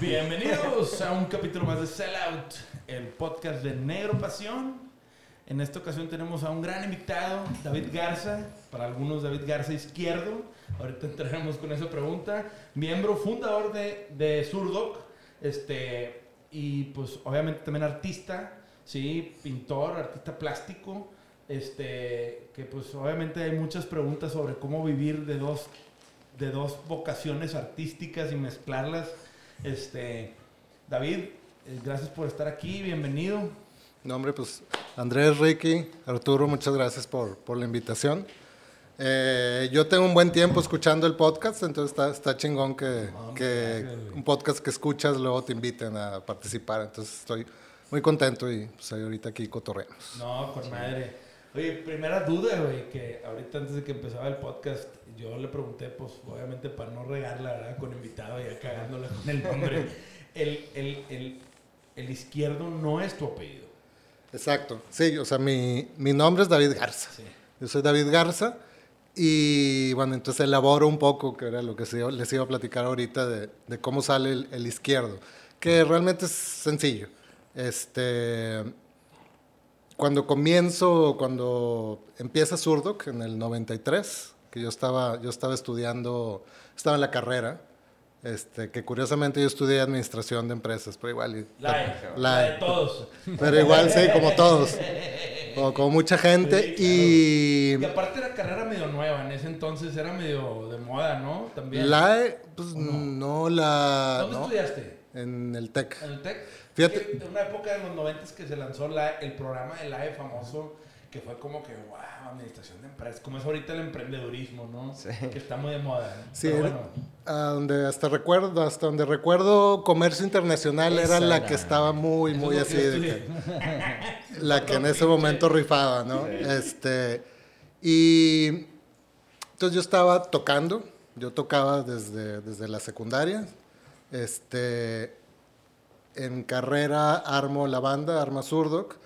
Bienvenidos a un capítulo más de Sellout, el podcast de Negro Pasión. En esta ocasión tenemos a un gran invitado, David Garza, para algunos David Garza Izquierdo. Ahorita entraremos con esa pregunta. Miembro fundador de, de Surdoc, este, y pues obviamente también artista, sí, pintor, artista plástico. Este, que pues obviamente hay muchas preguntas sobre cómo vivir de dos, de dos vocaciones artísticas y mezclarlas. Este, David, eh, gracias por estar aquí, bienvenido. No, hombre, pues Andrés, Ricky, Arturo, muchas gracias por, por la invitación. Eh, yo tengo un buen tiempo escuchando el podcast, entonces está, está chingón que, que un podcast que escuchas luego te inviten a participar. Entonces estoy muy contento y pues ahorita aquí cotorreamos. No, con madre. Oye, primera duda, güey, que ahorita antes de que empezaba el podcast, yo le pregunté, pues obviamente para no regarla, ¿verdad? Con invitado y cagándola con el nombre. el, el, el, el izquierdo no es tu apellido. Exacto, sí, o sea, mi, mi nombre es David Garza. Sí. Yo soy David Garza y bueno, entonces elaboro un poco, que era lo que les iba a platicar ahorita, de, de cómo sale el, el izquierdo, que realmente es sencillo. Este, cuando comienzo, cuando empieza Surdoc en el 93, que yo estaba, yo estaba estudiando, estaba en la carrera, este, que curiosamente yo estudié administración de empresas, pero igual... La, la- la de todos. pero igual sí, como todos, como, como mucha gente Sí, claro. y... Y aparte era carrera medio nueva, en ese entonces era medio de moda, ¿no? También. La, pues ¿O no? no, la... ¿Dónde no, estudiaste? En el TEC. ¿En el TEC? Fíjate. En una época de los 90 que se lanzó la- el programa del AE famoso, que fue como que, wow, administración de empresas, como es ahorita el emprendedurismo, ¿no? Sí. Que está muy de moda. ¿no? Sí, Pero era- bueno, a donde hasta recuerdo, hasta donde recuerdo comercio internacional era la era. que estaba muy, eso muy así de que, la que en ese momento rifaba, ¿no? Este, y entonces yo estaba tocando, yo tocaba desde, desde la secundaria, este, en carrera armo la banda, arma Surdoc,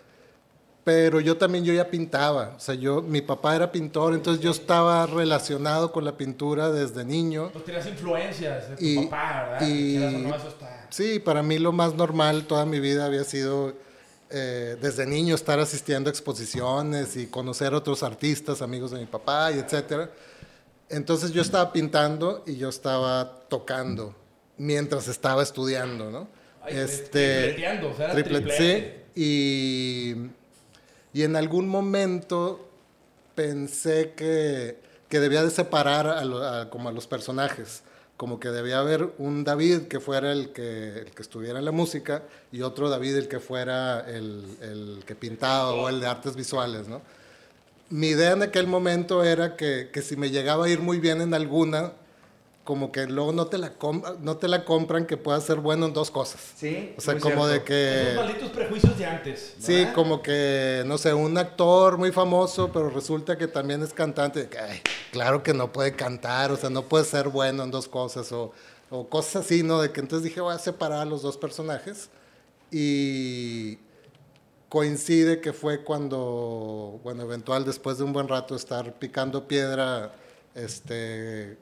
pero yo también yo ya pintaba, o sea, yo, mi papá era pintor, entonces yo estaba relacionado con la pintura desde niño. Pues tenías influencias de tu Y- papá, ¿verdad? y- Quieras o no, eso está. Sí, para mí lo más normal toda mi vida había sido eh, desde niño estar asistiendo a exposiciones y conocer otros artistas, amigos de mi papá y etcétera. Entonces yo estaba pintando y yo estaba tocando mientras estaba estudiando, ¿no? Ay, tripleteando, o sea, era triple- sí, y, y en algún momento pensé que, que debía de separar a, como a los personajes. Como que debía haber un David que fuera el que, el que estuviera en la música y otro David el que fuera el, el que pintaba o el de artes visuales, ¿no? Mi idea en aquel momento era que, que si me llegaba a ir muy bien en alguna, como que luego no te la, no te la compran que pueda ser bueno en dos cosas. Sí. O sea, muy como de que... Esos malditos prejuicios de antes. Sí, ¿verdad? como que, no sé, un actor muy famoso, pero resulta que también es cantante. que, ay, claro que no puede cantar, o sea, no puede ser bueno en dos cosas, o, o cosas así, ¿no? De que entonces dije, voy a separar a los dos personajes. Y coincide que fue cuando, bueno, eventual, después de un buen rato estar picando piedra, este,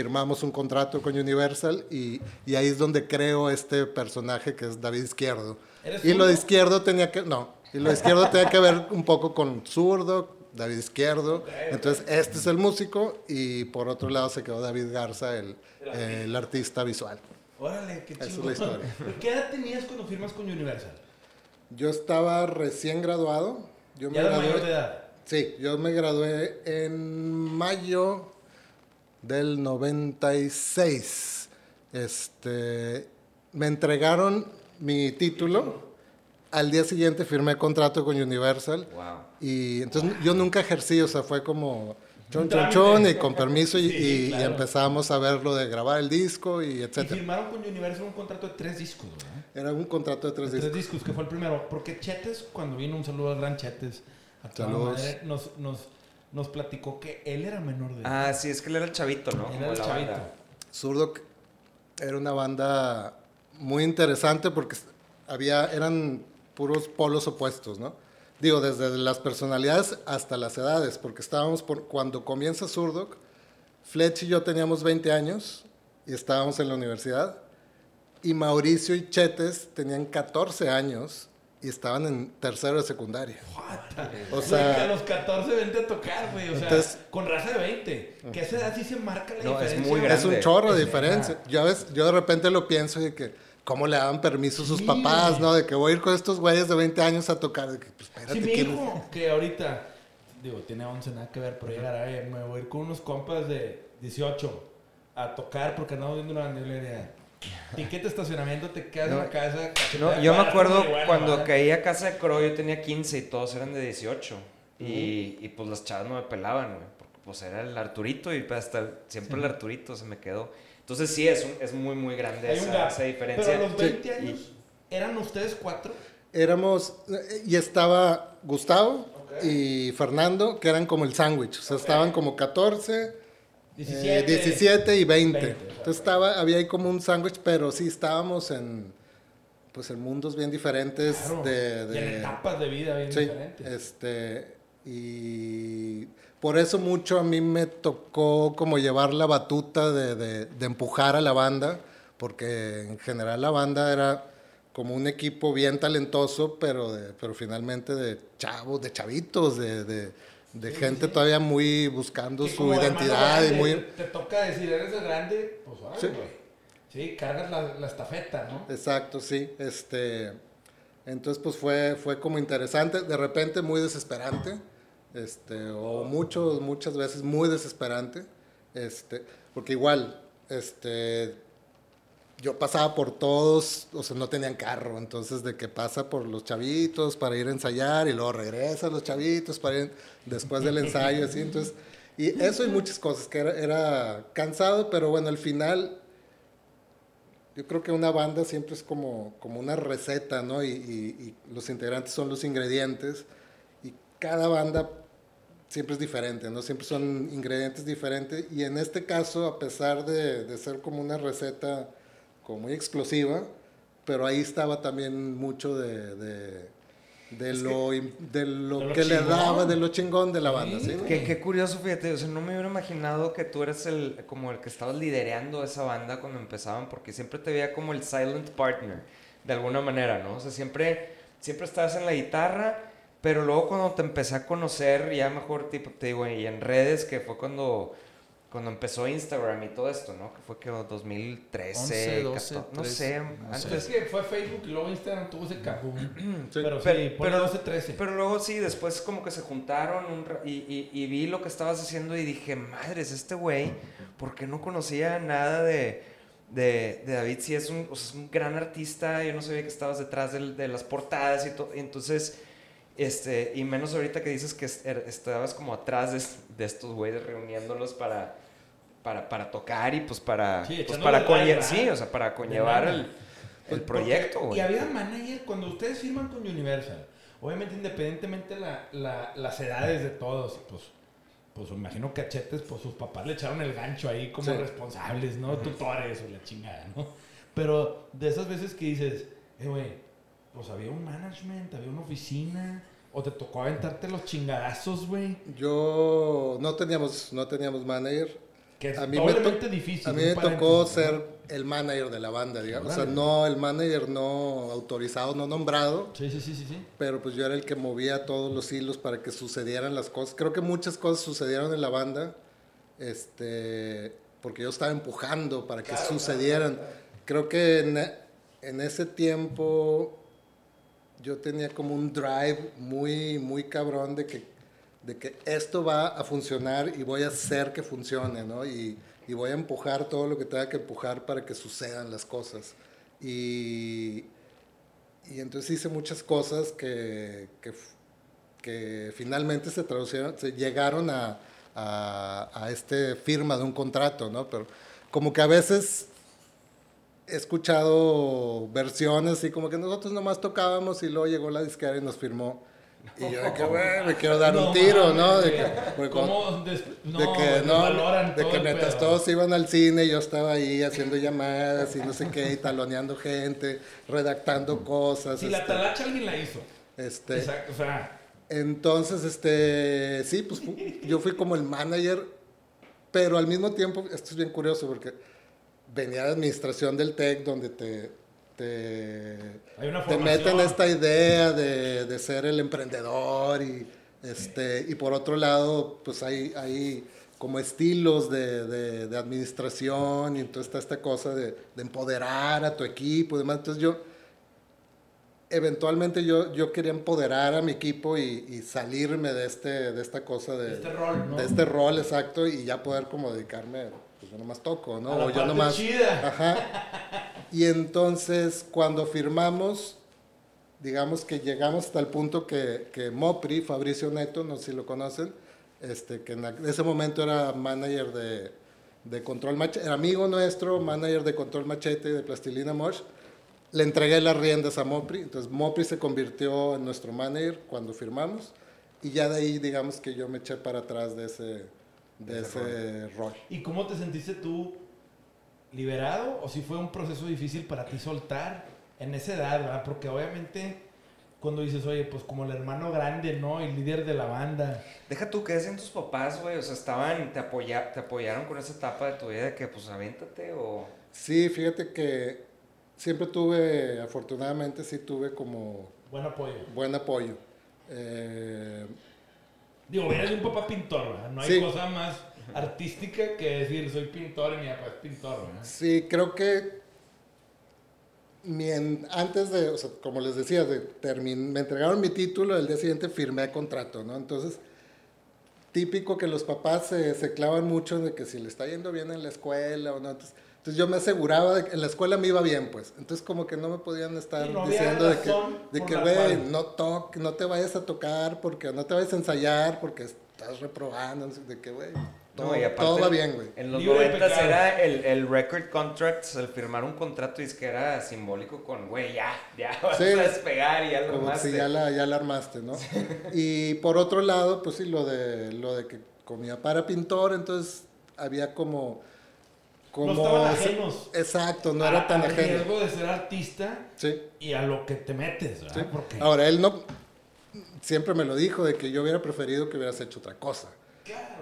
firmamos un contrato con Universal y, y ahí es donde creo este personaje que es David Izquierdo. ¿Eres Y lo de izquierdo tenía que, no, y lo de izquierdo tenía que ver un poco con zurdo, David Izquierdo. Entonces, este es el músico y por otro lado se quedó David Garza, el, el artista visual. Órale, qué Esa es la historia. ¿Qué edad tenías cuando firmas con Universal? Yo estaba recién graduado. Yo me Ya gradué- mayor de edad. Sí, yo me gradué en mayo del 96. Este, me entregaron mi título. Al día siguiente firmé contrato con Universal. Wow. Y entonces yo nunca ejercí, o sea, fue como chon, chon, chon, y con permiso, y, Sí, y- y claro. empezamos a ver lo de grabar el disco y Y etcétera. firmaron con Universal un contrato de tres discos, ¿verdad? Era un contrato de tres Tres discos. discos, que fue el primero. Porque Chetes, cuando vino un saludo al gran Chetes, a toda Saludos. madre, nos, nos, nos platicó que él era menor de edad. Ah, sí, es que él era el chavito, ¿no? Él era el chavito. banda. Zurdo era una banda muy interesante porque había, eran puros polos opuestos, ¿no? Digo, desde las personalidades hasta las edades, porque estábamos, por, cuando comienza Surdoc, Fletch y yo teníamos 20 años y estábamos en la universidad, y Mauricio y Chetes tenían 14 años y estaban en tercero de secundaria. O sea, a los 14 vente a tocar, güey. O sea, con raza de 20. Que esa edad sí se marca la diferencia. Es, muy grande. es un chorro de diferencia. Yo, ves, yo de repente lo pienso y que cómo le daban permiso a sus papás, ¿no? De que voy a ir con estos güeyes de 20 años a tocar. De que, pues, espérate, sí, mi hijo, que ahorita, digo, tiene 11, nada que ver, pero llegará, eh, me voy a ir con unos compas de 18 a tocar porque andamos viendo una bandera ticket de estacionamiento, te quedas en la casa. No, yo me acuerdo cuando caí a casa de Crow, yo tenía 15 y todos eran de 18. y, y, pues las chavas no me pelaban, güey. Porque pues era el Arturito y pues, hasta siempre el Arturito se me quedó. Entonces sí, es, es muy, muy grande esa, esa, diferencia. Pero a los 20 años, ¿eran ustedes cuatro? Éramos, y estaba Gustavo y Fernando, que eran como el sándwich. O sea, estaban como 14 17, eh, y 20. Entonces estaba, había ahí como un sándwich, pero sí estábamos en pues en mundos bien diferentes de, y en etapas de vida bien diferentes. Este, y por eso mucho a mí me tocó como llevar la batuta de, de, empujar a la banda, porque en general la banda era como un equipo bien talentoso, pero, de, pero finalmente de chavos, de chavitos, de, de gente todavía muy buscando su identidad y muy... Te toca decir, eres el grande, pues sí. Sí, cargas la, la, estafeta, ¿no? Exacto, sí. Este, entonces, pues fue, fue como interesante, de repente muy desesperante, este, o muchos, muchas veces muy desesperante, este, porque igual, este, yo pasaba por todos, o sea, no tenían carro, entonces de que pasa por los chavitos para ir a ensayar y luego regresa a los chavitos para ir después del ensayo, así, entonces, y eso y muchas cosas, que era, cansado, pero bueno, al final, yo creo que una banda siempre es como, como una receta, ¿no? Y, y, los integrantes son los ingredientes, y cada banda siempre es diferente, ¿no? Siempre son ingredientes diferentes, y en este caso, a pesar de, de ser como una receta, como muy explosiva, pero ahí estaba también mucho de, de, lo, que, de lo, que le daba, de lo chingón de la banda. ¿sí? Qué, curioso, fíjate, o sea, no me hubiera imaginado que tú eres el, como el que estabas liderando esa banda cuando empezaban, porque siempre te veía como el silent partner, de alguna manera, ¿no? O sea, siempre, siempre estabas en la guitarra, pero luego cuando te empecé a conocer, ya mejor, tipo, te digo, y en redes, que fue cuando cuando empezó Instagram y todo esto, ¿no? Que fue que 2013, 12, no sé, antes es que fue Facebook y luego Instagram tuvo ese capo. pero, sí, pero, 12, 13. Pero luego sí, después como que se juntaron y, y, vi lo que estabas haciendo y dije, madres, este güey, porque no conocía nada de, de, de David, sí es un, es un gran artista, yo no sabía que estabas detrás de, de las portadas y todo, entonces este, y menos ahorita que dices que er, estabas como atrás de, de estos güeyes reuniéndolos para, para, para, tocar y pues para, pues para, sí, o sea, para conllevar el, el proyecto. Y había manager cuando ustedes firman con Universal. Obviamente, independientemente la, la, las edades de todos, pues, pues imagino cachetes, pues sus papás le echaron el gancho ahí como responsables, ¿no? Tutores o la chingada, ¿no? Pero de esas veces que dices, eh, güey, pues había un management, había una oficina. ¿O te tocó aventarte los chingadazos, güey? Yo no teníamos, no teníamos manager. Que es a mí me difícil. A mí me tocó ser el manager de la banda, digamos. O sea, no el manager no autorizado, no nombrado. Sí, sí, sí, sí, sí. Pero pues yo era el que movía todos los hilos para que sucedieran las cosas. Creo que muchas cosas sucedieron en la banda. Este, porque yo estaba empujando para que sucedieran. Creo que en, en ese tiempo yo tenía como un drive muy, muy cabrón de que, de que esto va a funcionar y voy a hacer que funcione, ¿no? Y, y voy a empujar todo lo que tenga que empujar para que sucedan las cosas. Y, y entonces hice muchas cosas que, que, finalmente se traducieron, se llegaron a, a, a este firma de un contrato, ¿no? Pero como que a veces he escuchado versiones y como que nosotros nomás tocábamos y luego llegó la disquera y nos firmó. Y yo de que, güey, me quiero dar No un tiro, ¿no? De que, ¿Cómo des- no, de que no, de que mientras todos iban al cine, yo estaba ahí haciendo llamadas y no sé qué, y taloneando gente, redactando cosas. Si la este, talacha alguien la hizo. este, Exacto, o sea, entonces, este, sí, pues yo fui como el manager, pero al mismo tiempo, esto es bien curioso porque venía de administración del TEC donde te, te, una te formación. meten esta idea de, de ser el emprendedor y, este, y por otro lado, pues hay, hay como estilos de, de- de administración y entonces está esta cosa de, de empoderar a tu equipo y demás. Entonces yo, eventualmente yo, yo quería empoderar a mi equipo y, y salirme de, este, de esta cosa de, Este rol, ¿no? de este rol exacto y ya poder como dedicarme, pues yo nomás toco, ¿no? A la o yo parte nomás... chida. Ajá. Y entonces cuando firmamos, digamos que llegamos hasta el punto que, que Mopri, Fabricio Neto, no sé si lo conocen, este, que en ese momento era manager de, de Control Machete, era amigo nuestro, manager de Control Machete y de Plastilina Mosh, le entregué las riendas a Mopri, entonces Mopri se convirtió en nuestro manager cuando firmamos y ya de ahí digamos que yo me eché para atrás de ese, de ese rol. ¿Y cómo te sentiste tú liberado o si fue un proceso difícil para ti soltar en esa edad, ¿verdad? Porque obviamente cuando dices, oye, pues como el hermano grande, ¿no? El líder de la banda. Deja tú, ¿qué decían tus papás, güey? O sea, estaban, te, apoya, te apoyaron con esa etapa de tu vida de que, pues, aviéntate o... Sí, fíjate que siempre tuve, afortunadamente sí tuve como Buen apoyo. buen apoyo. Eh, Digo, eres un papá pintor, ¿verdad? No hay Sí. cosa más artística que decir, soy pintor y mi papá es pintor, ¿verdad? sí, creo que antes de, o sea, como les decía, de termin- me entregaron mi título, el día siguiente firmé contrato, ¿no? Entonces, típico que los papás se, se clavan mucho de que si le está yendo bien en la escuela o no. Entonces, entonces yo me aseguraba de que en la escuela me iba bien, pues. Entonces como que no me podían estar no diciendo de que, de que, güey, no toque, no te vayas a tocar, porque no te vayas a ensayar, porque estás reprobando, de que, güey, todo, No, y aparte todo va el- bien, güey. En los Libre de 90 pecado. era el, el record contracts, el firmar un contrato y es que era simbólico con, güey, ya, ya vas Sí. a despegar y algo Como más. si ya la, ya la armaste, ¿no? Y por otro lado, pues sí, lo de, lo de que papá era pintor, entonces había como... como no estaban ajenos. Exacto, no a- era tan ajeno. riesgo de ser artista Sí, y a lo que te metes, sí. ¿verdad? Porque Ahora, él no... Siempre me lo dijo, de que yo hubiera preferido que hubieras hecho otra cosa.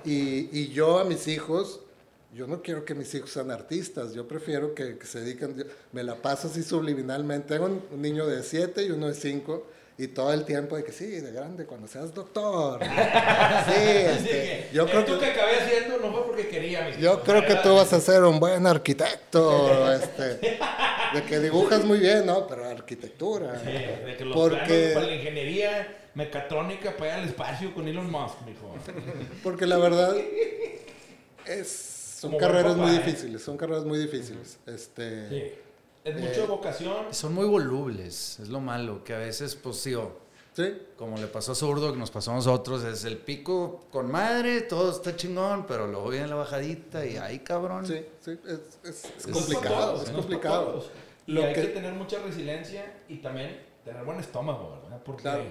Y, y yo a mis hijos, yo no quiero que mis hijos sean artistas, yo prefiero que, se dediquen, me la paso así subliminalmente. Tengo un, un niño de 7 y uno de 5 y todo el tiempo de que sí, de grande, cuando seas doctor. Sí, este, yo creo esto que que... acabé haciendo no fue porque quería, mi Yo creo que tú vas a ser un buen arquitecto, este, de que dibujas muy bien, ¿no? Pero arquitectura. Sí, de que los Porque- para la ingeniería mecatrónica para ir al espacio con Elon Musk, mijo. Porque la verdad es, son Como carreras papá, muy ¿eh? difíciles, son carreras muy difíciles. Este, Sí. Es mucha Eh, vocación. Son muy volubles, es lo malo, que a veces, pues sí, o sí, como le pasó a Zurdo, que nos pasó a nosotros, es el pico con madre, todo está chingón, pero luego viene la bajadita y ahí, cabrón. sí, sí, es, es- es Es complicado, es ¿no? complicado. todos. Y Lo hay que... que- tener mucha resiliencia y también tener buen estómago, ¿verdad? Porque, Claro.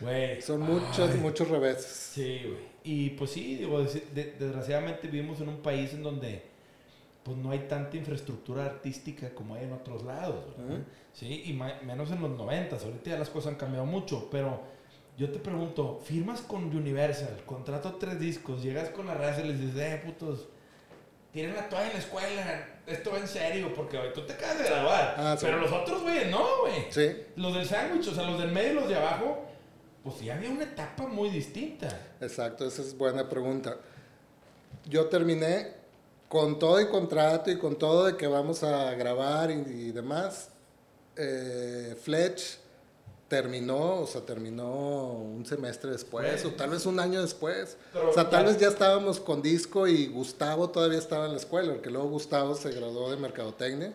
güey. Son muchos, ay, muchos reveses. Sí, güey. Y pues sí, digo, des- de- desgraciadamente vivimos en un país en donde pues no hay tanta infraestructura artística como hay en otros lados. Sí, y menos en los noventas. Ahorita ya las cosas han cambiado mucho, pero yo te pregunto, firmas con Universal, contrato tres discos, llegas con la raza y les dices, eh, putos, tienen la toalla en la escuela, esto va en serio, porque güey, tú te acabas de graduar. Ah, sí. Pero los otros, güey, no, güey. Sí, Los del sándwich, o sea, los del medio y los de abajo, pues sí había una etapa muy distinta. exacto, esa es buena pregunta. Yo terminé con todo y contrato y con todo de que vamos a grabar y, y demás. eh, Fletch terminó, o sea, terminó un semestre después, o tal vez un año después. Pero o sea, tal vez ya estábamos con disco y Gustavo todavía estaba en la escuela, porque luego Gustavo se graduó de Mercadotecnia.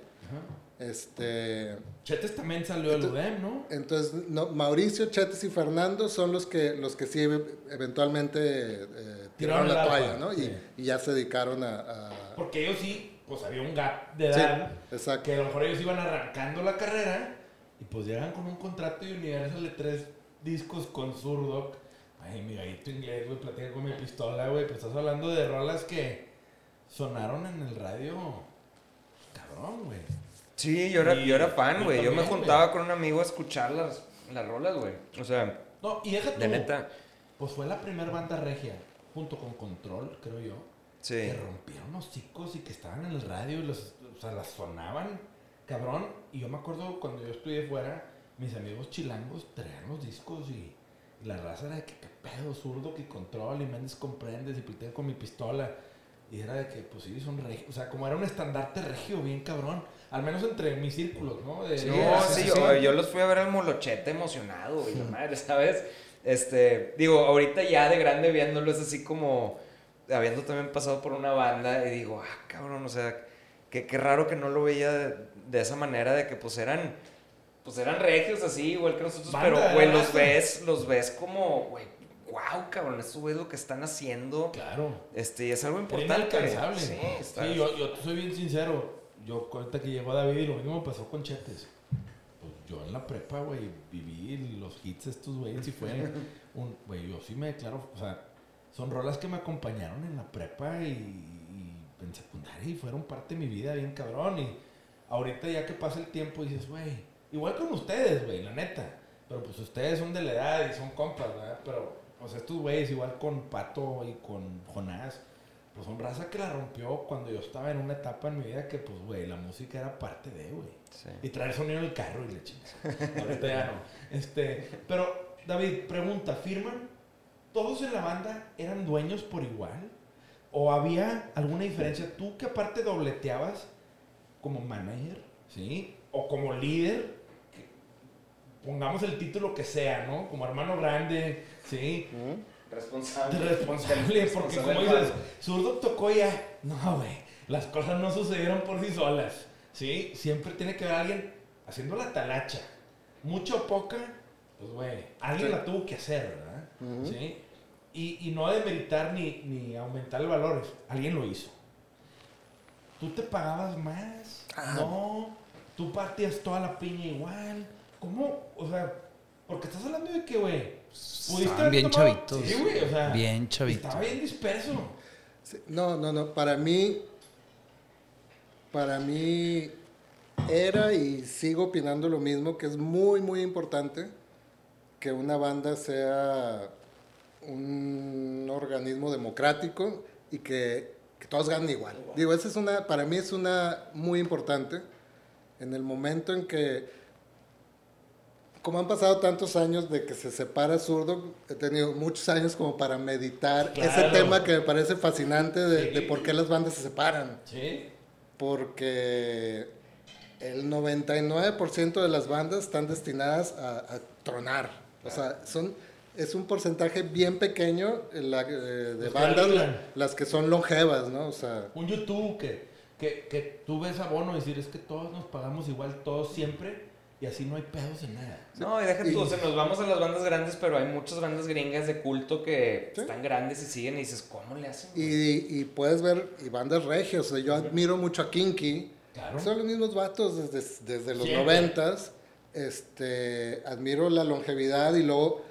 Este, Chetes también salió del UDEM, ¿no? entonces, no, Mauricio, Chetes y Fernando son los que, los que sí eventualmente eh, tiraron Tiraron la toalla, ¿no? Y, ya se dedicaron a... a- Porque ellos sí, pues había un gap de Sí, edad. exacto. Que a lo mejor ellos iban arrancando la carrera y pues llegan con un contrato de Universal de tres discos con Zurdo. Ay, mi gallito inglés, güey, platica con mi pistola, güey. Pero estás hablando de rolas que sonaron en el radio. Cabrón, güey. Sí, yo era, Y yo era fan, güey. Yo, me juntaba con un amigo a escuchar las, las rolas, güey. O sea, No, y déjate. de neta. Pues fue la primera banda regia, junto con Control, creo yo. Sí. Que rompieron los chicos y que estaban en el radio y los, o sea, las sonaban, cabrón. Y yo me acuerdo cuando yo estudié fuera, mis amigos chilangos traían los discos y, y la raza era de que, qué pedo, zurdo, que control y Méndez comprendes y pité con mi pistola. Y era de que, pues sí, son regios. O sea, como era un estandarte regio, bien cabrón. Al menos entre mis círculos, ¿no? De- Sí, no, sí, yo, los fui a ver al molochete emocionado, güey, la madre, ¿sabes? Este, digo, ahorita ya de grande viéndolo es así como, habiendo también pasado por una banda, y digo, ah, cabrón, o sea, qué, qué raro que no lo veía de, de esa manera, de que pues eran, pues eran regios así, igual que nosotros, Banda, pero, güey, los ves, los ves como, güey, wow, cabrón, estos güeyes lo que están haciendo, Claro. este, y es algo importante. inalcanzable. Sí, está- Sí, yo, yo te soy bien sincero. Yo ahorita que llegó David y lo mismo pasó con Chetes. Pues yo en la prepa, güey, viví los hits estos güeyes y fue. Güey, yo sí me declaro... O sea, son rolas que me acompañaron en la prepa y, y en secundaria y fueron parte de mi vida bien cabrón. Y ahorita ya que pasa el tiempo dices, güey, igual con ustedes, güey, la neta. Pero pues ustedes son de la edad y son compas, ¿verdad? Pero, o sea, estos güeyes igual con Pato y con Jonás pues son raza que la rompió cuando yo estaba en una etapa en mi vida que, pues, güey, la música era parte de, güey. Sí. Y traer sonido en el carro y le chingas. Ahorita ya no. Este, pero, David, pregunta, ¿firman? ¿Todos en la banda eran dueños por igual? ¿O había alguna diferencia? Tú que aparte dobleteabas como manager, ¿sí? O como líder, pongamos el título que sea, ¿no? Como hermano grande, ¿sí? Responsable. Responsable, porque como dices, zurdo tocó ya. No, güey. Las cosas no sucedieron por sí solas. ¿Sí? Siempre tiene que haber alguien haciendo la talacha. Mucha o poca, pues, güey. Alguien Sí. la tuvo que hacer, ¿verdad? ¿Sí? Y, y no demeritar ni, ni aumentar el valor. Alguien lo hizo. ¿Tú te pagabas más? Ah. No. ¿Tú partías toda la piña igual? ¿Cómo? O sea, porque estás hablando de que, güey. pudiste bien tomado- chavitos. Sí, güey, o sea. Bien chavitos. Estaba bien disperso. No, no, no. Para mí, para mí era y sigo opinando lo mismo, que es muy, muy importante que una banda sea un organismo democrático y que, que todos ganen igual. Digo, esa es una, para mí es una muy importante en el momento en que como han pasado tantos años de que se separa zurdo, he tenido muchos años como para meditar ese tema que me parece fascinante de, Sí. de por qué las bandas se separan. Sí. Porque el 99% de las bandas están destinadas a, a tronar. O sea, son, es un porcentaje bien pequeño eh, la- eh, de bandas la- las que son longevas, ¿no? O sea, Un YouTube que, que, que tú ves a Bono y decir es que todos nos pagamos igual, todos siempre, y así no hay pedos en nada. No, y deja tú, Y- o sea, nos vamos a las bandas grandes, pero hay muchas bandas gringas de culto que Sí. están grandes y siguen y dices, ¿cómo le hacen? güey?" y, y puedes ver, y bandas regias, o sea, yo admiro mucho a Kinky, Claro. Son los mismos vatos desde, desde los noventas. Este, admiro la longevidad y luego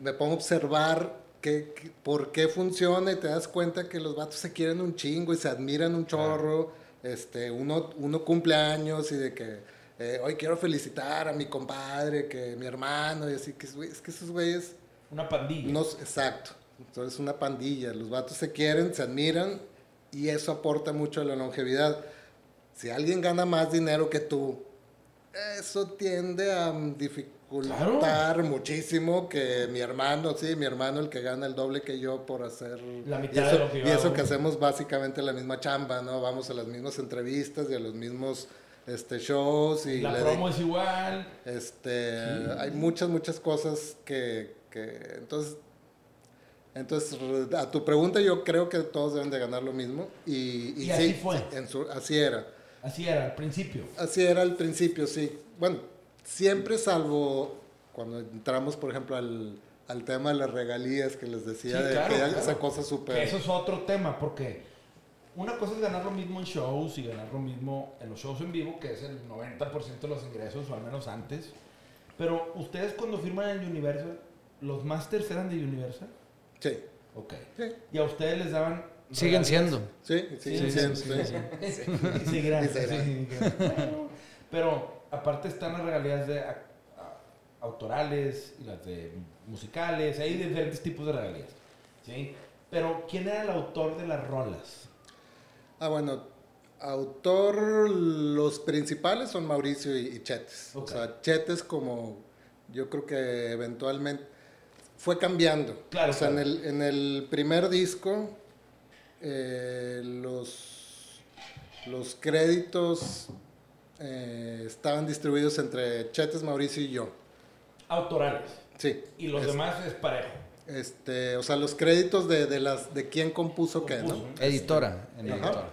me pongo a observar qué, qué- por qué funciona y te das cuenta que los vatos se quieren un chingo y se admiran un chorro. Este, uno, uno cumple años y de que eh, hoy quiero felicitar a mi compadre, que mi hermano y así que es que esos güeyes Una pandilla. no, exacto. Entonces una pandilla. Los vatos se quieren, se admiran y eso aporta mucho a la longevidad. Si alguien gana más dinero que tú, eso tiende a dificultar muchísimo que mi hermano, sí, mi hermano el que gana el doble que yo por hacer... La mitad y eso, de lo que y eso que hacemos básicamente la misma chamba, ¿no? Vamos a las mismas entrevistas y a los mismos este, shows y La promo es igual. este, Sí. hay muchas, muchas cosas que, que entonces, entonces, a tu pregunta yo creo que todos deben de ganar lo mismo y, Y sí, así fue. en su- así era, Así era al principio. así era al principio, sí. Bueno, siempre salvo cuando entramos, por ejemplo, al, al tema de las regalías que les decía, Sí, de claro, que claro. esa cosa súper... eso es otro tema, porque una cosa es ganar lo mismo en shows y ganar lo mismo en los shows en vivo, que es el 90% de los ingresos, o al menos antes. Pero ustedes cuando firman en Universal, ¿los masters eran de Universal? Sí, Ok. sí, ¿Y a ustedes les daban... Siguen regalías? siendo. sí, Sí, sí, sí, sí, sí, sí, bueno, pero aparte están las regalías de a- a- autorales y las de musicales, hay diferentes tipos de regalías. ¿sí? Pero ¿quién era el autor de las rolas? Ah, bueno, autor, los principales son Mauricio y, y Chetes. O sea, Chetes como, yo creo que eventualmente fue cambiando. Claro, O sea, claro. En, el, en el primer disco, eh, los, los créditos eh, estaban distribuidos entre Chetes, Mauricio y yo. Autorales. Sí. Y los Es- demás es parejo. Este, o sea, los créditos de, de las de quién compuso, qué, ¿no? Editora. en Ajá. editora.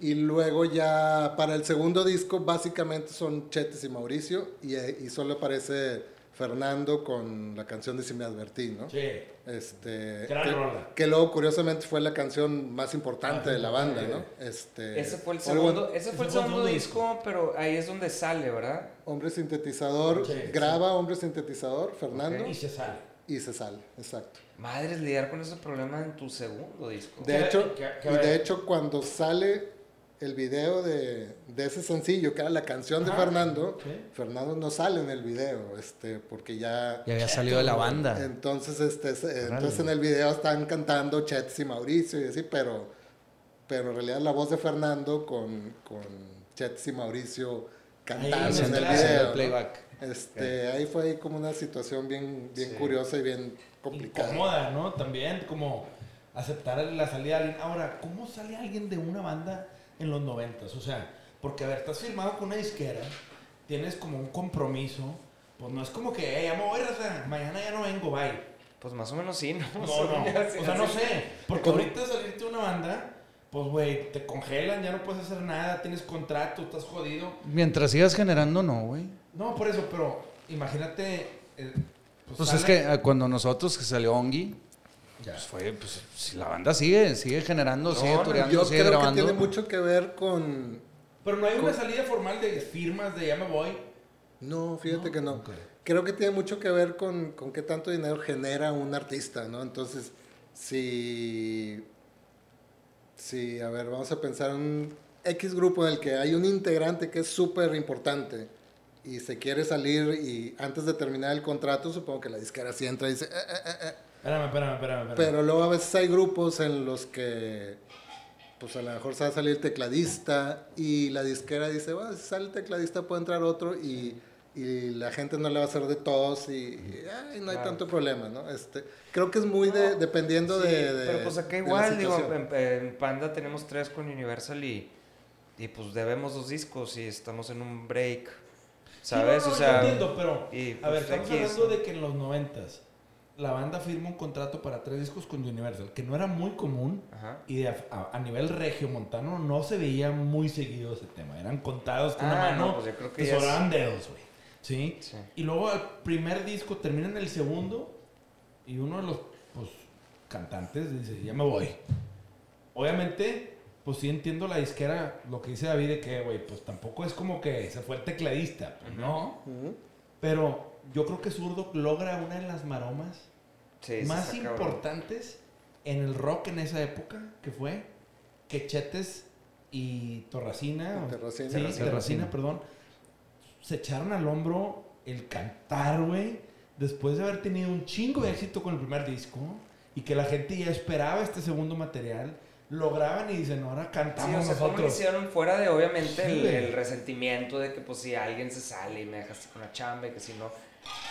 Y luego ya para el segundo disco básicamente son Chetes y Mauricio y, eh, y solo aparece Fernando con la canción de Si me advertí, ¿no? Sí. Este, Gran que, rola. que luego curiosamente fue la canción más importante de la banda. ¿no? Este, Ese fue el segundo, ese fue el segundo disco, pero ahí es donde sale, ¿verdad? Hombre sintetizador, Sí, graba Hombre sintetizador, Fernando, Y se sale. y se sale, exacto. Madres, lidiar con ese problema en tu segundo disco. De hecho, y de hecho cuando sale el video de, de ese sencillo, que era la canción de. Fernando, Sí. Fernando no sale en el video, este, porque ya... Ya había salido de la banda. Entonces, este, entonces en el video están cantando Chetes y Mauricio y así, pero, pero en realidad la voz de Fernando con, con Chetes y Mauricio cantando en el video. el ¿no? playback. Este, ahí fue ahí como una situación bien, bien Sí. curiosa y bien complicada. Incómoda, ¿no? También como aceptar la salida de alguien. Ahora, ¿cómo sale alguien de una banda en los noventas? O sea, porque a ver, estás firmado con una disquera, tienes como un compromiso, pues no es como que, hey, ya me voy, raza, mañana ya no vengo, bye. Pues más o menos sí, ¿no? No, no, o sea, no sé, porque ¿Cómo? ahorita salirte de una banda, pues güey, te congelan, ya no puedes hacer nada, tienes contrato, estás jodido. Mientras sigas generando, no, güey. No, por eso, pero imagínate... eh, Pues es sale- que ah, cuando nosotros que salió Ongi, Ya. pues fue, pues si la banda sigue, sigue generando, No, sigue no, tureando, Yo sigue creo grabando. que tiene mucho que ver con... Pero no hay una salida formal de firmas de ya me voy. No, fíjate que no. Creo que tiene mucho que ver con, con qué tanto dinero genera un artista, ¿no? Entonces, si... Si, a ver, vamos a pensar en un X grupo en el que hay un integrante que es súper importante y se quiere salir y antes de terminar el contrato, supongo que la disquera sí entra y dice... "Eh, eh, eh, eh". Espérame, espérame, espérame. espérame. Pero luego a veces hay grupos en los que, pues a lo mejor se va a salir el tecladista y la disquera dice, bueno, si sale el tecladista puede entrar otro y, y la gente no le va a hacer de todos y, y, ay, no hay Claro. tanto problema, ¿no? Este, creo que es muy de, dependiendo Sí, de, de- Pero pues acá igual, digo, en, en Panda tenemos tres con Universal y, y pues debemos dos discos y estamos en un break. Sí, ¿Sabes? no, no, o sea, yo entiendo, pero y, a ver, pues, estamos hablando ¿no? de que en los noventas la banda firma un contrato para tres discos con Universal, que no era muy común Ajá. y a, a- a nivel regio montano no se veía muy seguido ese tema. Eran contados con una Ah, mano, no, pues yo creo que te sobraban dedos, güey. ¿Sí? Sí. Y luego el primer disco termina en el segundo y uno de los pues, cantantes dice, ya me voy. Obviamente, pues sí entiendo la disquera, lo que dice David de que, güey, pues tampoco es como que se fue el tecladista, pues, ¿no? Pero yo creo que Zurdo logra una de las maromas Sí, sí más importantes en el rock en esa época, que fue que Chetes y Torracina, o- Terracina. sí, Terracina. Terracina, perdón, se echaron al hombro el cantar, güey, después de haber tenido un chingo de éxito con el primer disco y que la gente ya esperaba este segundo material, lo graban y dicen, ahora Sí, cantamos o sea, ¿cómo lo nosotros. hicieron fuera de, obviamente, Sí, el, el resentimiento de que, pues, si alguien se sale y me dejaste con la chamba y que si no...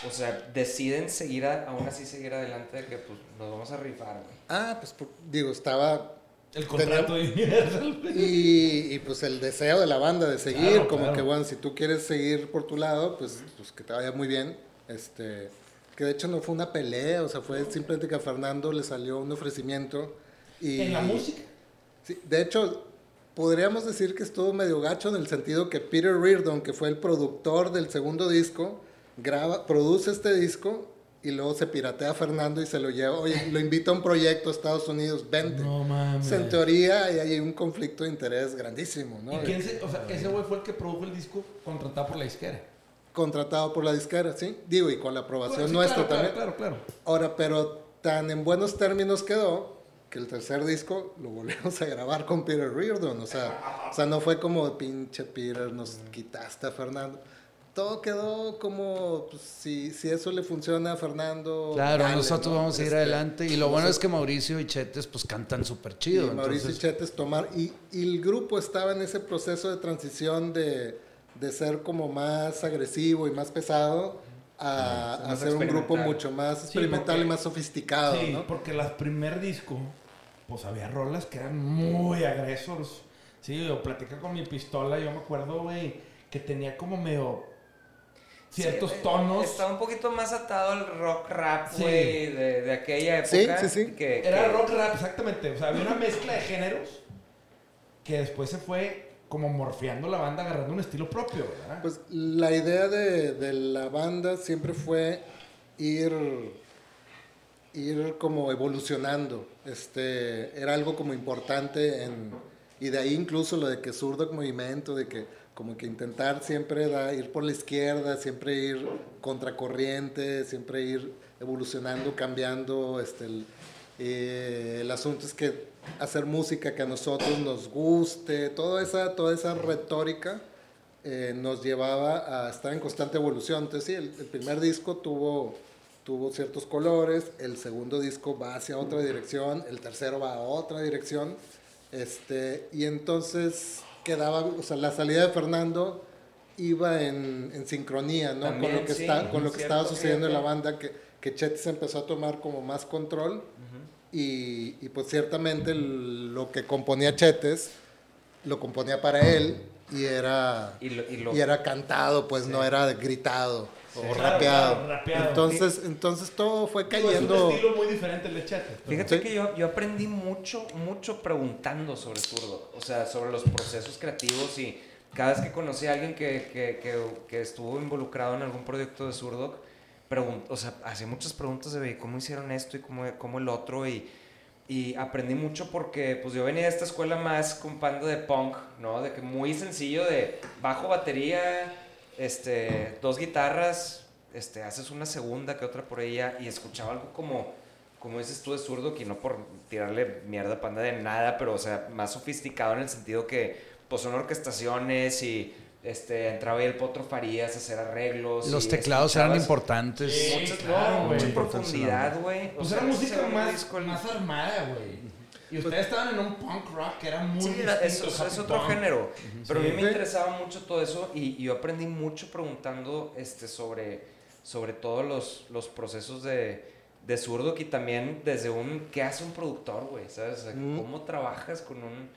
O sea, deciden seguir, a- aún así seguir adelante de que, pues, nos vamos a rifar, güey. Ah, pues por- digo, estaba... El contrato de. Y, y, pues el deseo de la banda de seguir, Claro, como claro. que bueno, si tú quieres seguir por tu lado, pues, pues que te vaya muy bien. Este, que de hecho no fue una pelea, o sea, fue simplemente que a Fernando le salió un ofrecimiento. Y, En la música. Sí, de hecho, podríamos decir que estuvo medio gacho en el sentido que Peter Reardon, que fue el productor del segundo disco, graba, produce este disco y luego se piratea a Fernando y se lo lleva, oye, lo invita a un proyecto a Estados Unidos, vente. No mames. En teoría hay, hay un conflicto de interés grandísimo, ¿no? ¿Y quién se, o sea, ese güey fue el que produjo el disco contratado por la disquera? contratado por la disquera, ¿sí? Digo, y con la aprobación Sí, nuestra claro, también. Claro, claro, claro. Ahora, pero tan en buenos términos quedó que el tercer disco lo volvimos a grabar con Peter Reardon. O sea, o sea no fue como pinche Peter, nos quitaste a Fernando. Todo quedó como, pues, si, si eso le funciona a Fernando. Claro, dale, nosotros ¿no? vamos a ir Este, adelante. Y lo bueno entonces- es que Mauricio y Chetes pues cantan súper y chido. Mauricio entonces- Chetes tomar. Y, y el grupo estaba en ese proceso de transición de, de ser como más agresivo y más pesado a, a Más ser un grupo mucho más experimental porque- y más sofisticado, Sí, ¿no? porque el primer disco, pues había rolas que eran muy agresores. Sí, o platica con mi pistola, yo me acuerdo, güey, que tenía como medio ciertos Sí, eh, tonos. Estaba un poquito más atado al rock rap, Sí. güey, de, de aquella Sí, época. sí, sí. Que, Era que- rock rap, exactamente. O sea, había una mezcla de géneros que después se fue como morfeando la banda, agarrando un estilo propio, ¿verdad? Pues la idea de, de la banda siempre fue ir, ir como evolucionando. Este, era algo como importante en, y de ahí incluso lo de que Surdoc Movimiento, de que como que intentar siempre da- ir por la izquierda, siempre ir contracorriente, siempre ir evolucionando, cambiando. Este, el, eh, el asunto es que hacer música que a nosotros nos guste, toda esa, toda esa retórica eh, nos llevaba a estar en constante evolución. Entonces, sí, el, el primer disco tuvo, tuvo ciertos colores, el segundo disco va hacia otra dirección, el tercero va a otra dirección. Este, y entonces quedaba, o sea, la salida de Fernando iba en, en sincronía, ¿no? También, con lo que, sí, está, con lo que estaba sucediendo en la banda, que, que se empezó a tomar como más control. Y, y, pues ciertamente el- lo que componía Chetes lo componía para él y era Y lo- y lo- y era cantado, pues no era gritado o Claro, rapeado. claro, rapeado. Entonces, entonces todo fue Digo, es cayendo. un estilo muy diferente el de pero- Fíjate Sí. que yo, yo aprendí mucho, mucho preguntando sobre Zurdo, o sea, sobre los procesos creativos y cada vez que conocí a alguien que, que, que, que estuvo involucrado en algún proyecto de Zurdo, pregun- o sea, hacía muchas preguntas de cómo hicieron esto y cómo, cómo el otro y, y aprendí mucho porque pues yo venía de esta escuela más con banda de punk, ¿no? De que muy sencillo de bajo, batería, este, dos guitarras, este, haces una segunda que otra por ella y escuchaba algo como, como dices tú de zurdo, que no por tirarle mierda a panda de nada, pero o sea, más sofisticado en el sentido que pues son orquestaciones y este, entraba ahí el Potro Farías a hacer arreglos. Los y teclados eran importantes. Sí, Mucha, claro, no, güey. mucha profundidad, güey. O Pues sea, era música más, más armada, güey. Y ustedes estaban en un punk rock que era muy Sí, era- es, distinto, es- es otro punk. género. Pero a mí Sí. me interesaba mucho todo eso y, y yo aprendí mucho preguntando este, sobre, sobre todos los, los procesos de, de zurdo y también desde un, ¿qué hace un productor, güey? ¿Sabes? O sea, Mm. ¿Cómo trabajas con un,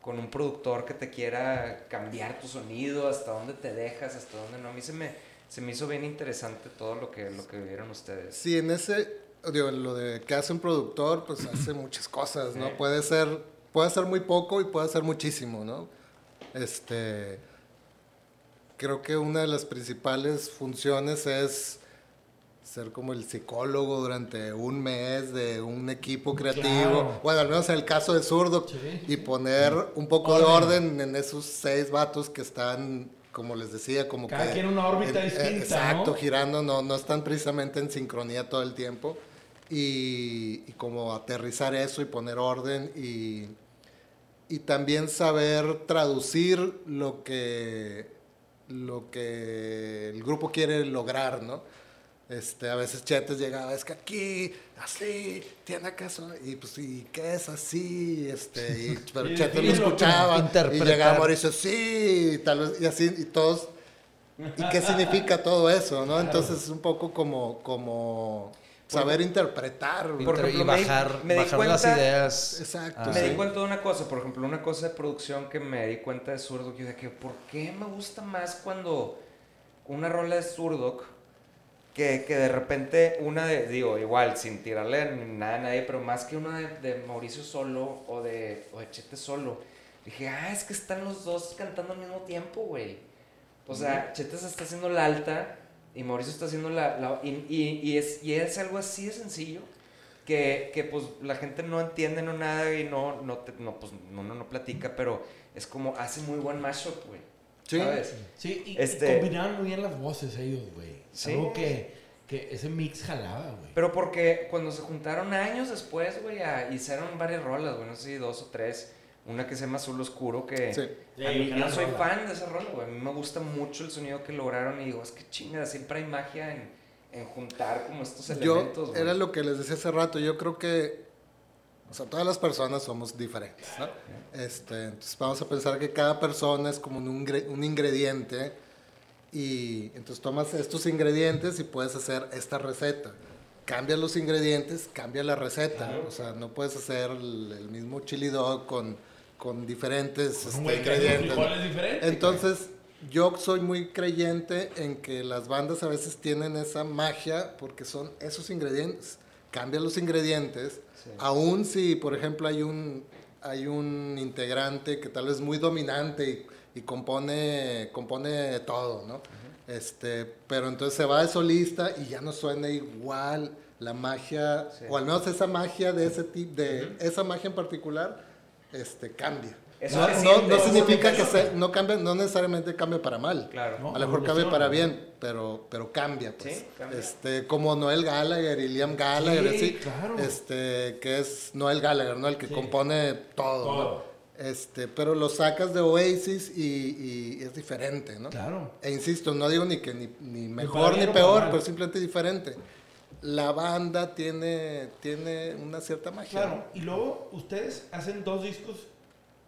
con un productor que te quiera cambiar tu sonido? ¿Hasta dónde te dejas? ¿Hasta dónde no? A mí se me, se me hizo bien interesante todo lo que, lo que vivieron ustedes. Sí, en ese, digo, lo de que hace un productor, pues hace muchas cosas, ¿no? Sí. Puede ser, puede ser muy poco y puede ser muchísimo, ¿no? Este, creo que una de las principales funciones es ser como el psicólogo durante un mes de un equipo creativo. Claro. Bueno, al menos en el caso de Zurdo. Sí, y poner un poco Orden. de orden en esos seis vatos que están, como les decía, como Cada que... quien una órbita en- eh, distinta, Exacto, ¿no? girando, no, no están precisamente en sincronía todo el tiempo. Y, y como aterrizar eso y poner orden y, y también saber traducir lo que, lo que el grupo quiere lograr, ¿no? Este, a veces Chetes llegaba, es que aquí, así, tiene acaso, y pues, ¿y qué es así? Este, y, pero Y Chetes lo escuchaba, y llegaba Mauricio, sí, y, tal vez, y así, y todos, ¿y qué significa todo eso, no? Entonces es un poco como, como saber interpretar. Por ejemplo, y me di- bajar, me di bajar las cuenta- ideas. Exacto, Ah, me sí. di cuenta de una cosa, por ejemplo, una cosa de producción que me di cuenta de Zurdo, que yo de que, ¿por qué me gusta más cuando una rola de Zurdo que, que de repente una de, digo, igual, sin tirarle ni nada a nadie, pero más que una de, de Mauricio solo o de, o de Chete solo, dije, ah, es que están los dos cantando al mismo tiempo, güey. O sea, Chete se está haciendo la alta y Mauricio está haciendo la... la- y, y- y es, y es algo así de sencillo que, que, pues la gente no entiende no nada y no, no, te- no, pues, no, no, no platica, pero es como hace muy buen mashup, güey. Sí. ¿sabes? Sí, y, y Este- combinaban muy bien las voces ellos, güey. Sí. Algo que, que ese mix jalaba, güey. Pero porque cuando se juntaron años después, güey, hicieron varias rolas, güey, no sé si dos o tres. Una que se llama Azul Oscuro, que Sí. a mí, Sí, yo soy rola. fan de esa rola, güey. A mí me gusta mucho el sonido que lograron y digo, es que chingada, siempre hay magia en, en juntar como estos Yo, elementos, güey. era lo que les decía hace rato, yo creo que, o sea, todas las personas somos diferentes, ¿no? Este, entonces vamos a pensar que cada persona es como un, ingre- un ingrediente y entonces tomas estos ingredientes y puedes hacer esta receta. Cambias los ingredientes, cambia la receta. O sea, no puedes hacer el, el mismo chili dog con, con diferentes este, ingredientes. diferentes. Entonces, yo soy muy creyente en que las bandas a veces tienen esa magia porque son esos ingredientes. Cambian los ingredientes, Sí. aun si, por ejemplo, hay un, hay un integrante que tal vez es muy dominante y, y compone, compone todo, ¿no? este, pero entonces se va de solista y ya no suena igual la magia, Sí. o al menos esa magia de ese tipo, de esa magia en particular, este, cambia. Eso No, no- no significa que se- no cambia, no necesariamente cambia para mal. Claro. No. A lo mejor cambia evoluciona. para bien, pero, pero cambia, pues. Sí, cambia. Este, como Noel Gallagher y Liam Gallagher, Sí, así, claro. este, que es Noel Gallagher, ¿no? El que Sí. compone todo, ¿no? Todo. Este, pero lo sacas de Oasis y, y es diferente, ¿no? Claro. E insisto, no digo ni que ni, ni mejor ni para peor, pero simplemente diferente. La banda tiene, tiene una cierta magia. Claro, y luego ustedes hacen dos discos.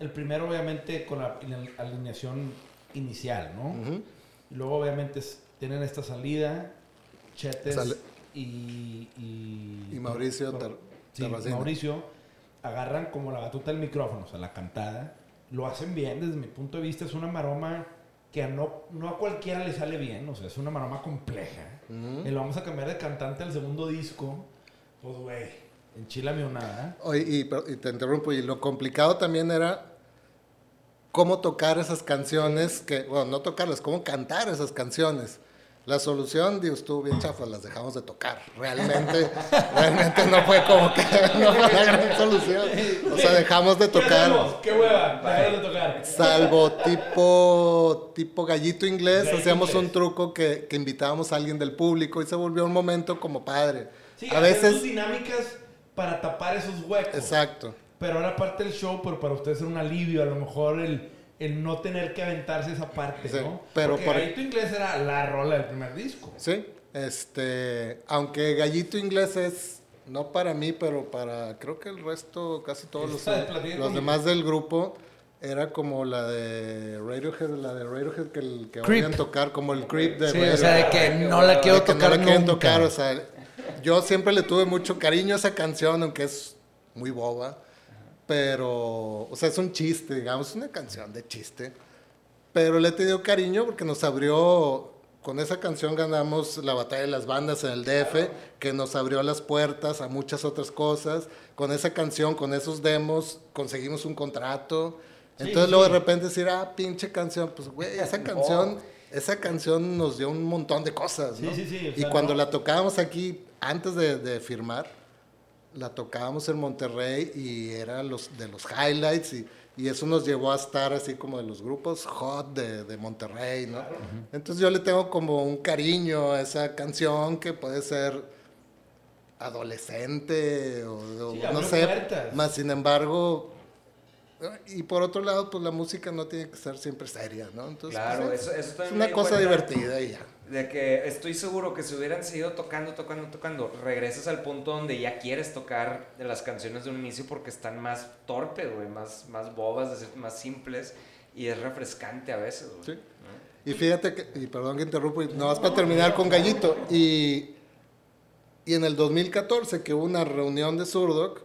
El primero, obviamente, con la ine- alineación inicial, ¿no? Y luego, obviamente, es- tienen esta salida, Chetes Sale- y, y. Y Mauricio sí. Mauricio agarran como la batuta del micrófono, o sea, la cantada. Lo hacen bien, desde mi punto de vista, es una maroma que no, no a cualquiera le sale bien, o sea, es una maroma compleja. Y lo vamos a cambiar de cantante al segundo disco. Pues, güey, enchilame una, ¿eh? Oye, y, pero- y te interrumpo, y lo complicado también era cómo tocar esas canciones, que, bueno, no tocarlas, cómo cantar esas canciones. La solución, digo, estuvo bien chafa, las dejamos de tocar. Realmente, realmente no fue como que, no fue la gran solución. O sea, dejamos de tocar. ¡Qué hueva! Dejar de tocar. Salvo tipo, tipo gallito inglés, Gallito hacíamos inglés. un truco que, que invitábamos a alguien del público y se volvió un momento como padre. Sí, a veces, dinámicas para tapar esos huecos. exacto. Pero era parte del show, pero para ustedes era un alivio, a lo mejor el, el no tener que aventarse esa parte, Sí, ¿no? pero Porque por- Gallito Inglés era la rola del primer disco. Sí, este, aunque Gallito Inglés es, no para mí, pero para, creo que el resto, casi todos los, los demás del grupo, era como la de Radiohead, la de Radiohead que, el- que Creep. tocar, como el creep de Sí, Radiohead. o sea, de que no la quiero De que tocar no la quieren nunca. tocar, o sea, yo siempre le tuve mucho cariño a esa canción, aunque es muy boba, pero, o sea, es un chiste, digamos, es una canción de chiste, pero le he tenido cariño porque nos abrió, con esa canción ganamos la batalla de las bandas en el DF, que nos abrió las puertas a muchas otras cosas, con esa canción, con esos demos, conseguimos un contrato, entonces sí, luego sí. de repente decir, ah, pinche canción, pues güey, esa canción, esa canción nos dio un montón de cosas, ¿no? Sí, sí, sí, o y sea, cuando no- la tocábamos aquí, antes de, de firmar, la tocábamos en Monterrey y era los, de los highlights y, y eso nos llevó a estar así como de los grupos hot de, de Monterrey, ¿no? Entonces yo le tengo como un cariño a esa canción que puede ser adolescente o, o Sí, no sé, puertas. más sin embargo, y por otro lado, pues la música no tiene que ser siempre seria, ¿no? Entonces, Claro, pues, eso, eso es una cosa divertida y ya. De que estoy seguro que si hubieran seguido tocando, tocando, tocando, regresas al punto donde ya quieres tocar de las canciones de un inicio porque están más torpes, güey, más, más bobas, más simples y es refrescante a veces, güey. Sí. Y fíjate que, y perdón que interrumpo, y no vas para terminar con Gallito. Y, y en el 2014, que hubo una reunión de Surdoc,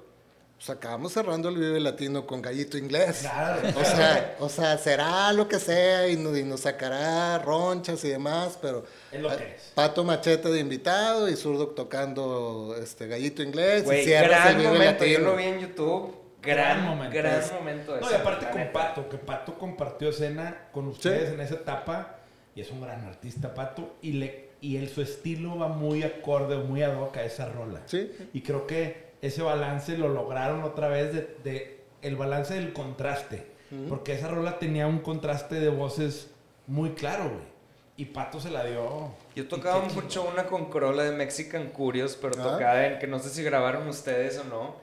pues acabamos cerrando el Vive Latino con Gallito Inglés. Claro. O sea, o sea, será lo que sea y nos, y nos sacará ronchas y demás, pero Es lo que es. Pato Machete de invitado y Surdoc tocando este Gallito Inglés. y Güey, cierras gran el Vive momento, yo Latino. lo vi en YouTube, Gran gran, momento. gran Es- momento. No, y aparte con neta. Pato, que Pato compartió escena con ustedes en esa etapa y es un gran artista, Pato, y, le, y él, su estilo va muy acorde, muy ad hoc a esa rola. Sí. Y creo que ese balance lo lograron otra vez de, de el balance del contraste. Porque esa rola tenía un contraste de voces muy claro, güey. Y Pato se la dio. Yo tocaba mucho una con Corolla de Mexican Curious, pero Ah. tocaba en que no sé si grabaron ustedes o no.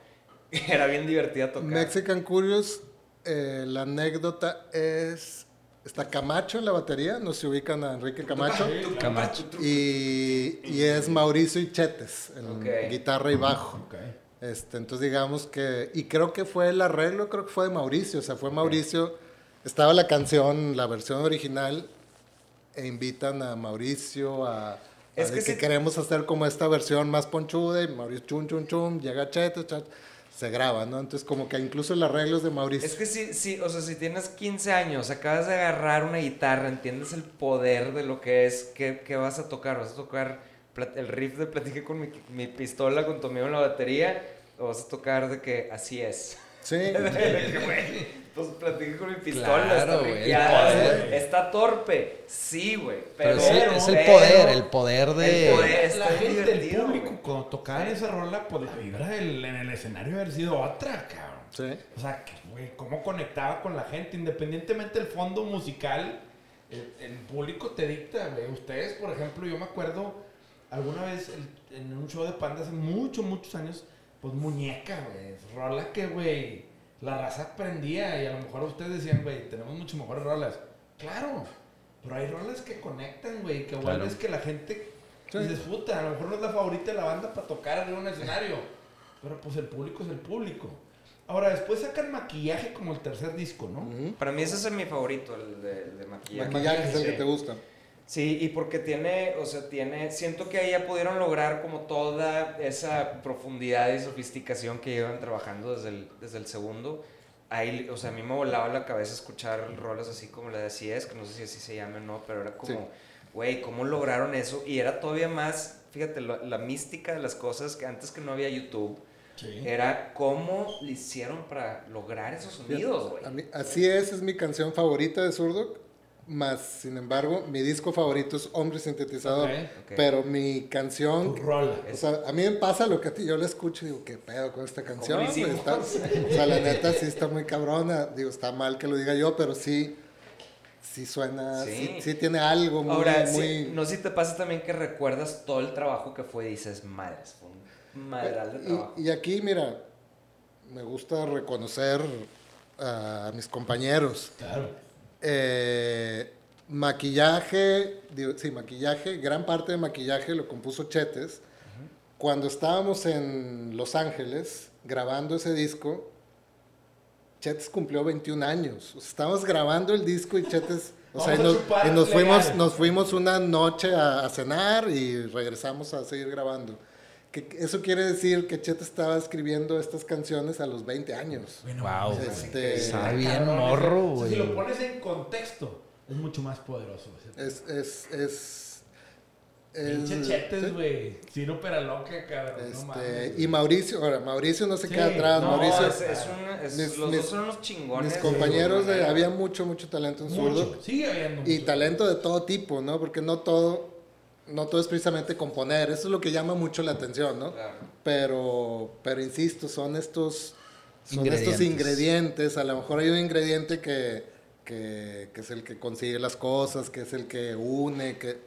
Era bien divertida tocar. Mexican Curious, eh, la anécdota es. Está Camacho en la batería, no se ubican a Enrique Camacho. Sí, claro. Camacho. Y, y es Mauricio y Chetes en Ok. guitarra y bajo. Ok. Este, entonces digamos que, y creo que fue el arreglo, creo que fue de Mauricio, o sea, fue Mauricio, estaba la canción, la versión original, e invitan a Mauricio a, a Es que que, sí- queremos hacer como esta versión más ponchuda, y Mauricio chum chum chum, llega Chetes, chat, se graba, ¿no? Entonces como que incluso el arreglo es de Mauricio. Es que sí, sí, o sea, si tienes 15 años, acabas de agarrar una guitarra, entiendes el poder de lo que es, ¿qué, qué vas a tocar? ¿Vas a tocar el riff de Platique con mi, mi pistola, con tu amigo en la batería? ¿O vas a tocar de que así es? Sí, De que, güey, pues platiqué con mi pistola, Claro, está poder. está torpe, sí, güey, Pero, pero, es, el, es el pero- poder, el poder de... el poder. La gente, el público, güey. cuando tocaban esa rola, pues la vibra del- en el escenario haber sido otra, cabrón. sí. O sea, que, güey, cómo conectaba con la gente, independientemente del fondo musical, el, el público te dicta, güey. Ustedes, por ejemplo, yo me acuerdo alguna vez el- en un show de panda hace muchos, muchos años, pues muñeca, güey. Rola que, güey, la raza aprendía y a lo mejor ustedes decían, güey, tenemos mucho mejores rolas. Claro, pero hay rolas que conectan, güey, que Claro. vuelves que la gente Sí. puta, a lo mejor no es la favorita de la banda para tocar arriba de un escenario. Pero pues el público es el público. Ahora, después sacan maquillaje como el tercer disco, ¿no? Para mí ese es mi favorito, el de, el de maquillaje. Maquillaje es el que te gusta. Sí, y porque tiene, o sea, tiene, siento que ahí ya pudieron lograr como toda esa profundidad y sofisticación que llevan trabajando desde el, desde el segundo. Ahí, o sea, a mí me volaba la cabeza escuchar rolas así como la de Así es, que no sé si así se llama o no, pero era Sí. como, güey, ¿cómo lograron eso? Y era todavía más, fíjate, lo- la mística de las cosas que antes que no había YouTube, Sí. era cómo le hicieron para lograr esos sonidos, güey. Así es, es mi canción favorita de Zurdo. Más, sin embargo, mi disco favorito es Hombre Sintetizador. Pero mi canción, Tu rola. o sea, a mí me pasa lo que a ti, yo la escucho y digo, ¿qué pedo con esta canción? Está- o sea, la neta sí está muy cabrona. Digo, está mal que lo diga yo, pero sí, sí suena, Sí. sí, sí tiene algo muy, Ahora, sí, no sé si te pasa también que recuerdas todo el trabajo que fue y dices, madres, fue un madral de trabajo. Y, y aquí, mira, me gusta reconocer a mis compañeros. Claro. Eh, maquillaje, digo, sí, maquillaje, gran parte de maquillaje lo compuso Chetes. Cuando estábamos en Los Ángeles grabando ese disco, Chetes cumplió 21 años. O sea, estábamos grabando el disco y Chetes, o sea, y nos, y fuimos, nos fuimos una noche a, a cenar y regresamos a seguir grabando. Que, eso quiere decir que Chetes estaba escribiendo estas canciones a los 20 años. Bueno, Wow, este- es Está bien cabrón, morro, o sea, Si güey. lo pones en contexto, es mucho más poderoso. Es, es, es, Pinche es- chetes, sí. güey. Ciro loca, cabrón. no Este, mames. y Mauricio, ahora Mauricio no se Sí, queda atrás, no, Mauricio, es, es un- es- Mis- los mis- dos son unos chingones. mis compañeros, de, había mucho, mucho talento en Mucho. zurdo Sigue habiendo y mucho. talento de todo tipo, ¿no? Porque no todo, no todo es precisamente componer, eso es lo que llama mucho la atención, ¿no? Claro. Pero, pero insisto, son estos, son Ingredientes. estos ingredientes, a lo mejor hay un ingrediente que, que, que es el que consigue las cosas, que es el que une, que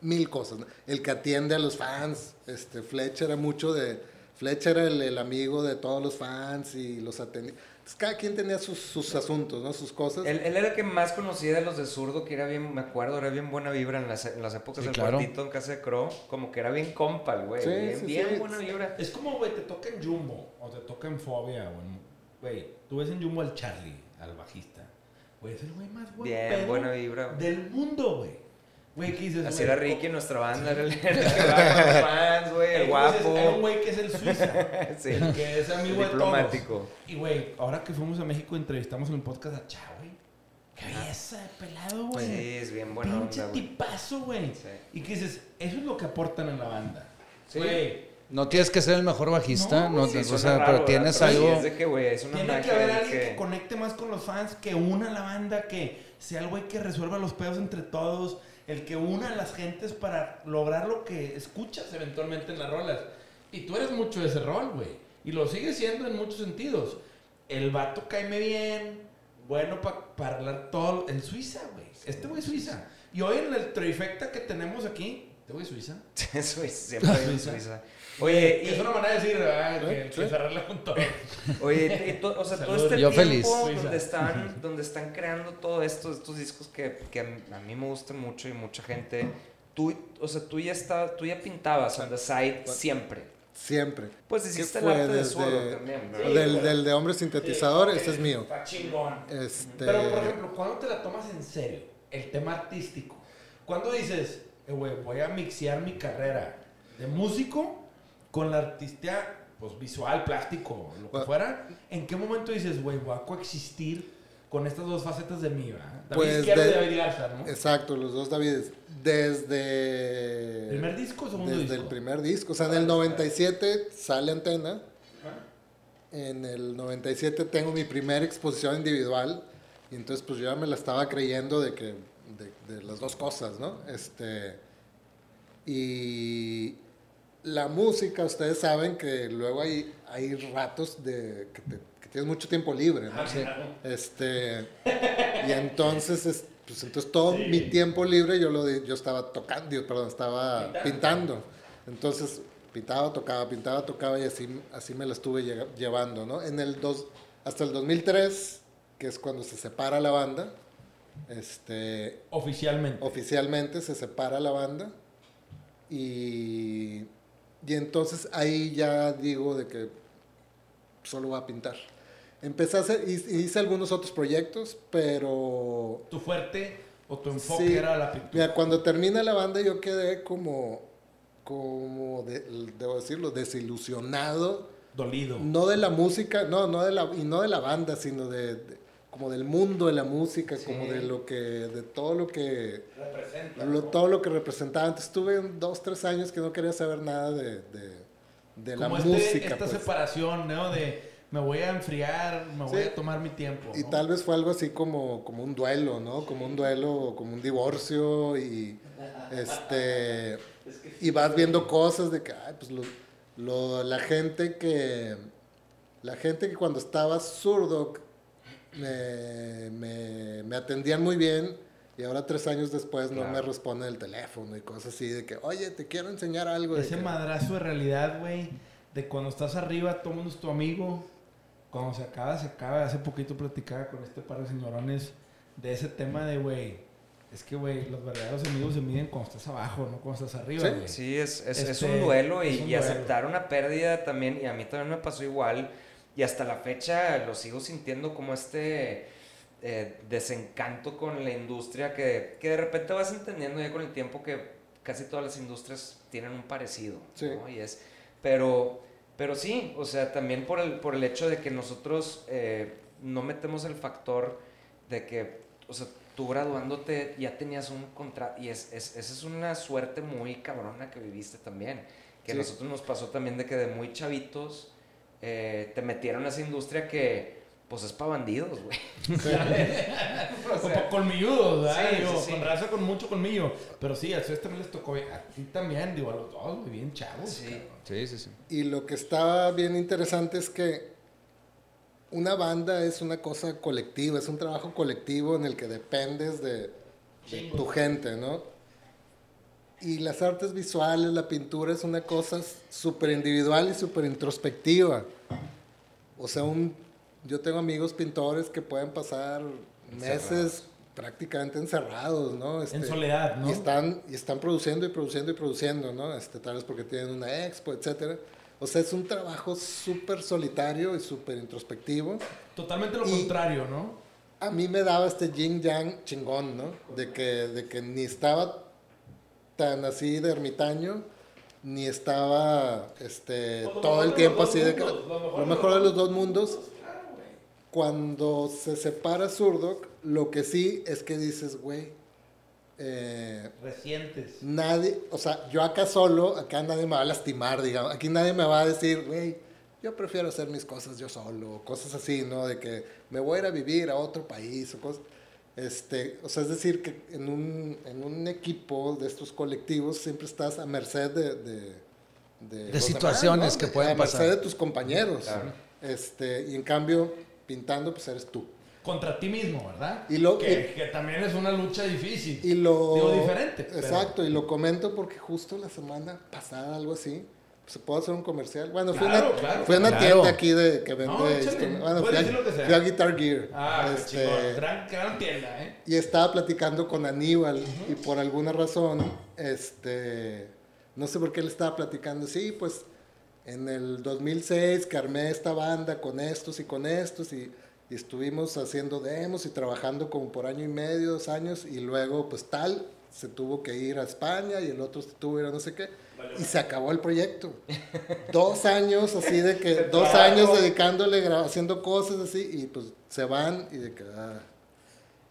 mil cosas, ¿no? el que atiende a los fans, este Fletcher era mucho de, Fletcher era el, el amigo de todos los fans y los atendía, cada quien tenía sus, sus asuntos, ¿no? Sus cosas. Él, él era el que más conocía de los de zurdo, que era bien, me acuerdo, era bien buena vibra en las, en las épocas Sí, del claro. cuartito en casa de Crow, como que era bien compa, güey, Sí, bien, sí, bien sí. buena vibra. Es como, güey, te toca en Jumbo o te toca en Fobia. Güey, tú ves en Jumbo al Charlie, al bajista. Güey, es el güey más buen Bien, buena vibra. güey. del mundo, güey. Güey, ¿qué dices, Así era Ricky en nuestra banda, era el, el que hablaba con los fans, güey, el Hay un guapo. güey que es el Suiza. Sí. El que es amigo de todos. Diplomático. Y, güey, ahora que fuimos a México entrevistamos en el podcast a Chá, güey. Qué belleza de pelado, güey. Sí, es bien buena Pinche onda, güey. tipazo, güey. Sí. Y que dices, eso es lo que aportan en la banda. Sí. Güey, No tienes que ser el mejor bajista, No, no, Sí, o sea, raro, pero ¿verdad? tienes algo. es de que, es una tiene que haber alguien que... que... conecte más con los fans, que una la banda, que sea el güey que resuelva los pedos entre todos, el que una a las gentes para lograr lo que escuchas eventualmente en las rolas. Y tú eres mucho de ese rol, güey. Y lo sigues siendo en muchos sentidos. El vato caime bien, bueno para hablar todo en Suiza, güey. Este güey es Suiza. Y hoy en el trifecta que tenemos aquí, este güey es Suiza. Suiza, siempre Suiza. Oye, y, es una manera de decir, ¿verdad? Que, ¿Sí? que cerrarla con todo. Oye, o sea, todo este Yo tiempo feliz. donde están, donde están creando todo esto, estos discos que, que a mí me gustan mucho y mucha gente, tú, o sea, tú ya, está, tú ya pintabas on the side siempre. Siempre. Pues hiciste el arte de suelo también, del, del, de hombre sintetizador, sí, ese es mío. Está chingón. Este... Pero, por ejemplo, ¿cuándo te la tomas en serio? El tema artístico. ¿Cuándo dices, eh, güey, voy a mixear mi carrera de músico con la artista pues, visual, plástico, lo que Bueno. fuera? ¿En qué momento dices, güey, voy a coexistir con estas dos facetas de mí, ¿verdad? David Pues, Izquierdo de- y David Garza, ¿no? Exacto, los dos Davides. Desde... ¿Primer disco o segundo Desde disco? el primer disco. O sea, en el 97 sale Antena. En el 97 tengo mi primera exposición individual. Y entonces pues yo ya me la estaba creyendo de que... De, de las dos cosas, ¿no? Este... Y... La música, ustedes saben que luego hay, hay ratos de que, te- que tienes mucho tiempo libre, ¿no? Ah, claro. Este, y entonces, es- pues entonces todo Sí. mi tiempo libre yo lo yo estaba tocando, digo, perdón, estaba Pintando. pintando. Entonces, pintaba, tocaba, pintaba, tocaba y así, así me la estuve llevando, ¿no? En el dos, hasta el 2003, que es cuando se separa la banda, este, Oficialmente. oficialmente se separa la banda y, y entonces ahí ya digo de que solo voy a pintar. Empecé a hacer, hice algunos otros proyectos, pero ¿Tu fuerte o tu enfoque Sí. era la pintura? mira, cuando termina la banda yo quedé como, como de- debo decirlo, desilusionado, Dolido. no de la música, no, no de la, y no de la banda, sino de, de- como del mundo de la música, como de lo que, de todo lo que Representa. lo- todo lo que representaba. Antes estuve en dos, tres años que no quería saber nada de, de, de la Como este- música. esta pues. separación, ¿no? De me voy a enfriar, me voy a tomar mi tiempo. Y tal vez fue algo así como, como un duelo, ¿no? Como un duelo, como un divorcio y este y vas viendo cosas de que ay, pues lo, lo- la gente que la gente que cuando estaba zurdo me, me, me atendían muy bien y ahora tres años después no me responden el teléfono y cosas así de que oye te quiero enseñar algo de Ese que- madrazo de realidad, güey, de cuando estás arriba, todo el mundo es tu amigo. Cuando se acaba, se acaba. Hace poquito platicaba con este par de señorones de ese tema de, güey, es que, güey, los verdaderos amigos se miden cuando estás abajo, no cuando estás arriba, Sí. Sí, es, es, es Este, un duelo y, un y duelo. aceptar una pérdida también, y a mí también me pasó igual, y hasta la fecha lo sigo sintiendo como este eh, desencanto con la industria que, que de repente vas entendiendo ya con el tiempo que casi todas las industrias tienen un parecido, Sí. ¿no? Y es, pero, pero sí, o sea, también por el, por el hecho de que nosotros eh, no metemos el factor de que, o sea, tú graduándote ya tenías un contrato, y es, es- esa es una suerte muy cabrona que viviste también, que a nosotros nos pasó también de que de muy chavitos eh, te metieron a esa industria que, pues es para bandidos, güey. O Como sea, colmilludos, ¿verdad? Sí, Digo, sí, sí. Con raza con mucho colmillo. Pero sí, a ustedes también les tocó, a ti también, digo, a los dos, muy bien chavos. Sí. cabrón. Sí, sí, sí. Y lo que estaba bien interesante es que una banda es una cosa colectiva, es un trabajo colectivo en el que dependes de, de tu gente, ¿no? Y las artes visuales, la pintura es una cosa súper individual y súper introspectiva. O sea, un, yo tengo amigos pintores que pueden pasar meses Encerrados. prácticamente encerrados, ¿no? En Este, soledad, ¿no? y están, y están produciendo y produciendo y produciendo, ¿no? Este, tal vez porque tienen una expo, etcétera. O sea, es un trabajo súper solitario y súper introspectivo. Totalmente lo Y- contrario, ¿no? A mí me daba este yin yang chingón, ¿no? De que, de que ni estaba tan así de ermitaño, ni estaba este, Pues todo el tiempo así dos de mundos, lo mejor de los dos dos mundos. Güey. Cuando se separa Zurdok, lo que sí es que dices, güey, eh, Recientes. nadie, o sea, yo acá solo, acá nadie me va a lastimar, digamos. Aquí nadie me va a decir, güey, yo prefiero hacer mis cosas yo solo, cosas así, ¿no? De que me voy a ir a vivir a otro país, o cosas. Este, o sea, es decir, que en un, en un equipo de estos colectivos siempre estás a merced de... De, De los situaciones que De- pueden A merced pasar. de tus compañeros. Claro. Este, y en cambio, pintando, pues eres tú. contra ti mismo, ¿verdad? Y lo- que, y- que también es una lucha difícil. Y lo... Digo, diferente. pero- Exacto, y lo comento porque justo la semana pasada, algo así, ¿se puede hacer un comercial? Bueno, fui a Claro, una, claro, fui a una claro. tienda aquí de, que vende... No, instrumentos. bueno, puedes fui a, decir lo que sea. fui a Guitar Gear. Ah, este. Gran, gran tienda, ¿eh? y estaba platicando con Aníbal y por alguna razón, este, no sé por qué le estaba platicando, sí, pues en el 2006 que armé esta banda con estos y con estos y, y estuvimos haciendo demos y trabajando como por año y medio, dos años y luego pues tal se tuvo que ir a España y el otro se tuvo que ir a no sé qué y se acabó el proyecto. dos años así de que, dos años dedicándole, haciendo cosas así y pues se van y de que... ah.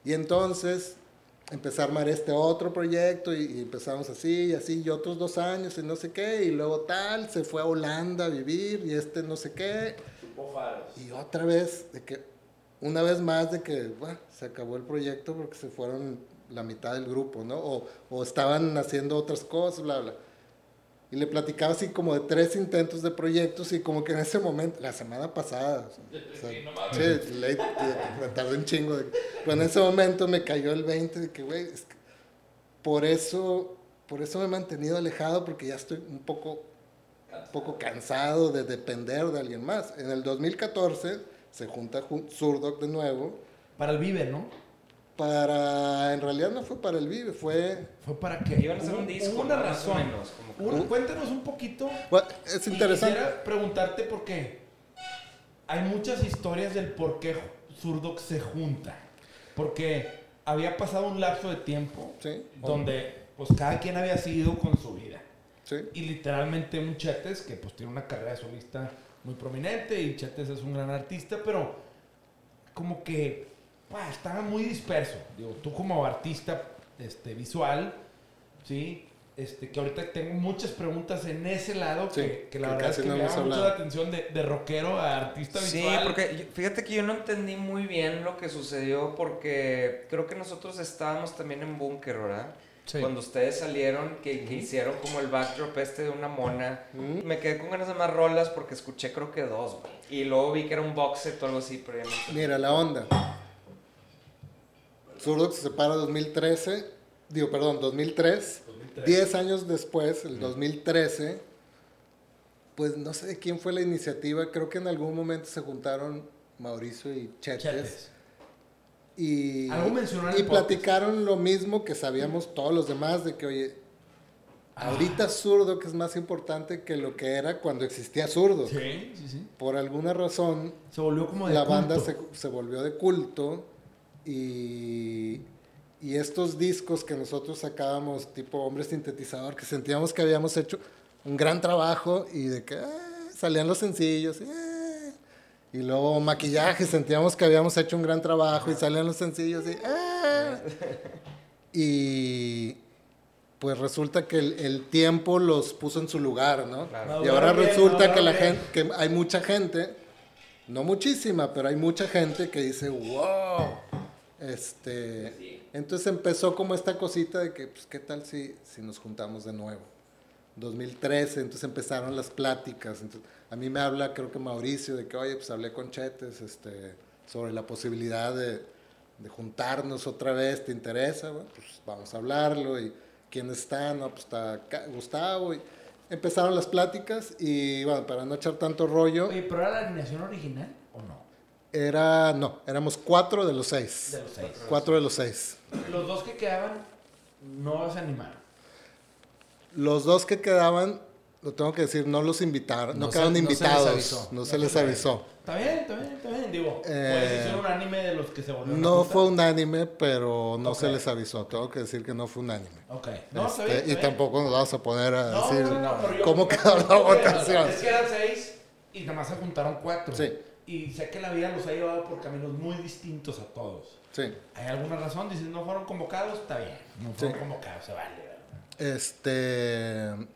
Y entonces empecé a armar este otro proyecto y, y empezamos así y así y otros dos años y no sé qué y luego tal, se fue a Holanda a vivir y este no sé qué. Y otra vez, de que una vez más de que bueno, se acabó el proyecto porque se fueron la mitad del grupo, ¿no? O, o estaban haciendo otras cosas, bla, bla. Y le platicaba así como de tres intentos de proyectos y como que en ese momento, la semana pasada, o sea, sí, late, eh, me tardé un chingo. de- pero en ese momento me cayó el 20 de que, güey, es que por eso, por eso me he mantenido alejado porque ya estoy un poco, un poco cansado de depender de alguien más. En el 2014 se junta Jun- Zurdok de nuevo Para el Vive, ¿no? Para, en realidad no fue para el Vive, fue, Fue para que. Iban a hacer un disco, una razón. menos, como- cuéntanos un poquito. bueno, es Y interesante. Quisiera preguntarte por qué. Hay muchas historias del por qué Zurdok se junta. Porque había pasado un lapso de tiempo Sí. donde pues cada quien había seguido con su vida. Sí. Y literalmente un Chetes que pues tiene una carrera de solista muy prominente y Chetes es un gran artista, pero como que bah, estaba muy disperso. Digo, tú como artista este, visual, ¿sí? Este, que ahorita tengo muchas preguntas en ese lado Sí, que, que la que verdad es que no me llama mucho la atención de, de rockero a artista Sí, visual. porque yo- fíjate que yo no entendí muy bien lo que sucedió porque creo que nosotros estábamos también en búnker, ¿verdad? Sí. Cuando ustedes salieron, que, que hicieron como el backdrop este de una mona, me quedé con ganas de más rolas porque escuché creo que dos, güey. Y luego vi que era un box set o algo así, pero ya no. Mira, la onda. Zurdok se separa 2013, digo, perdón, 2003. 10 años después, el 2013, pues no sé quién fue la iniciativa, creo que en algún momento se juntaron Mauricio y Chetes. Chetes. Y, y platicaron lo mismo que sabíamos todos los demás, de que, oye, Ah. ahorita Zurdo que es más importante que lo que era cuando existía Zurdo. Sí, sí, sí. Por alguna razón, Se volvió como de la banda se volvió de culto y, y estos discos que nosotros sacábamos tipo hombre sintetizador que sentíamos que habíamos hecho un gran trabajo y de que ah, salían los sencillos ah, y luego maquillaje sentíamos que habíamos hecho un gran trabajo y salían los sencillos y, ah. y pues resulta que el, el tiempo los puso en su lugar, ¿no? Claro. Y ahora bien, resulta que la gente, que hay mucha gente, no muchísima, pero hay mucha gente que dice, wow. Este, entonces empezó como esta cosita de que, pues, ¿qué tal si, si nos juntamos de nuevo? 2013, entonces empezaron las pláticas. Entonces, a mí me habla, creo que Mauricio, de que, oye, pues hablé con Chetes este, sobre la posibilidad de, de juntarnos otra vez, ¿te interesa? Bueno, pues vamos a hablarlo. ¿Y quién está? No, pues está Gustavo. Y empezaron las pláticas y, bueno, para no echar tanto rollo, Oye, ¿pero era la alineación original o no? Era, no, éramos cuatro de los seis. De los seis. Cuatro de los seis. Los dos que quedaban no se animaron. Los dos que quedaban, lo tengo que decir, no los invitaron, no, No se- quedaron no se les invitados, avisó. no se les avisó. Está bien, está bien, está bien. Digo, Eh, puede ser un anime de los que se volvieron a No juntar. fue unánime, pero no se Ok. les avisó. Tengo que decir que no fue unánime. Ok. No, está Este, bien. está y bien. tampoco nos vamos a poner a No, decir cómo yo- quedó la votación. Es que eran seis y nada más se juntaron cuatro. Sí. Y sé que la vida los ha llevado por caminos muy distintos a todos. Sí. ¿Hay alguna razón? Dices, no fueron convocados, está bien. No fueron Sí. convocados, se vale. ¿verdad? Este.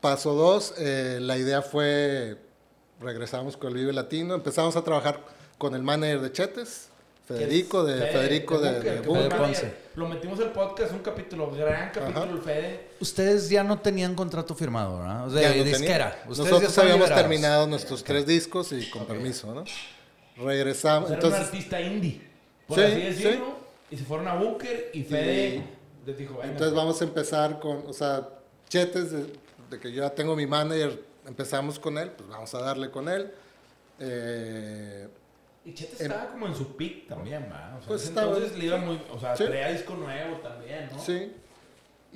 Paso dos, eh, la idea fue, regresamos con el Vive Latino, empezamos a trabajar con el manager de Chetes, Federico, de Fede, Federico de, de. Ponce. Lo metimos el podcast, un capítulo, gran capítulo Ajá. el Fede. Ustedes ya no tenían contrato firmado, ¿verdad? O sea, Ya no disquera. Ya Nosotros habíamos liberados. terminado nuestros tres discos y con permiso, ¿no? Regresamos. O sea, era un Entonces, artista indie, por Sí, así sí. decirlo. Y se fueron a Bunker y Fede les dijo, "Venga". entonces vamos a empezar con, o sea, chetes de, de que yo ya tengo mi manager, empezamos con él, pues vamos a darle con él. Eh, Y Chete estaba como en su pick también, ¿va? O sea, Pues ese estaba- entonces le iba muy... O sea, Sí. traía disco nuevo también, ¿no? Sí.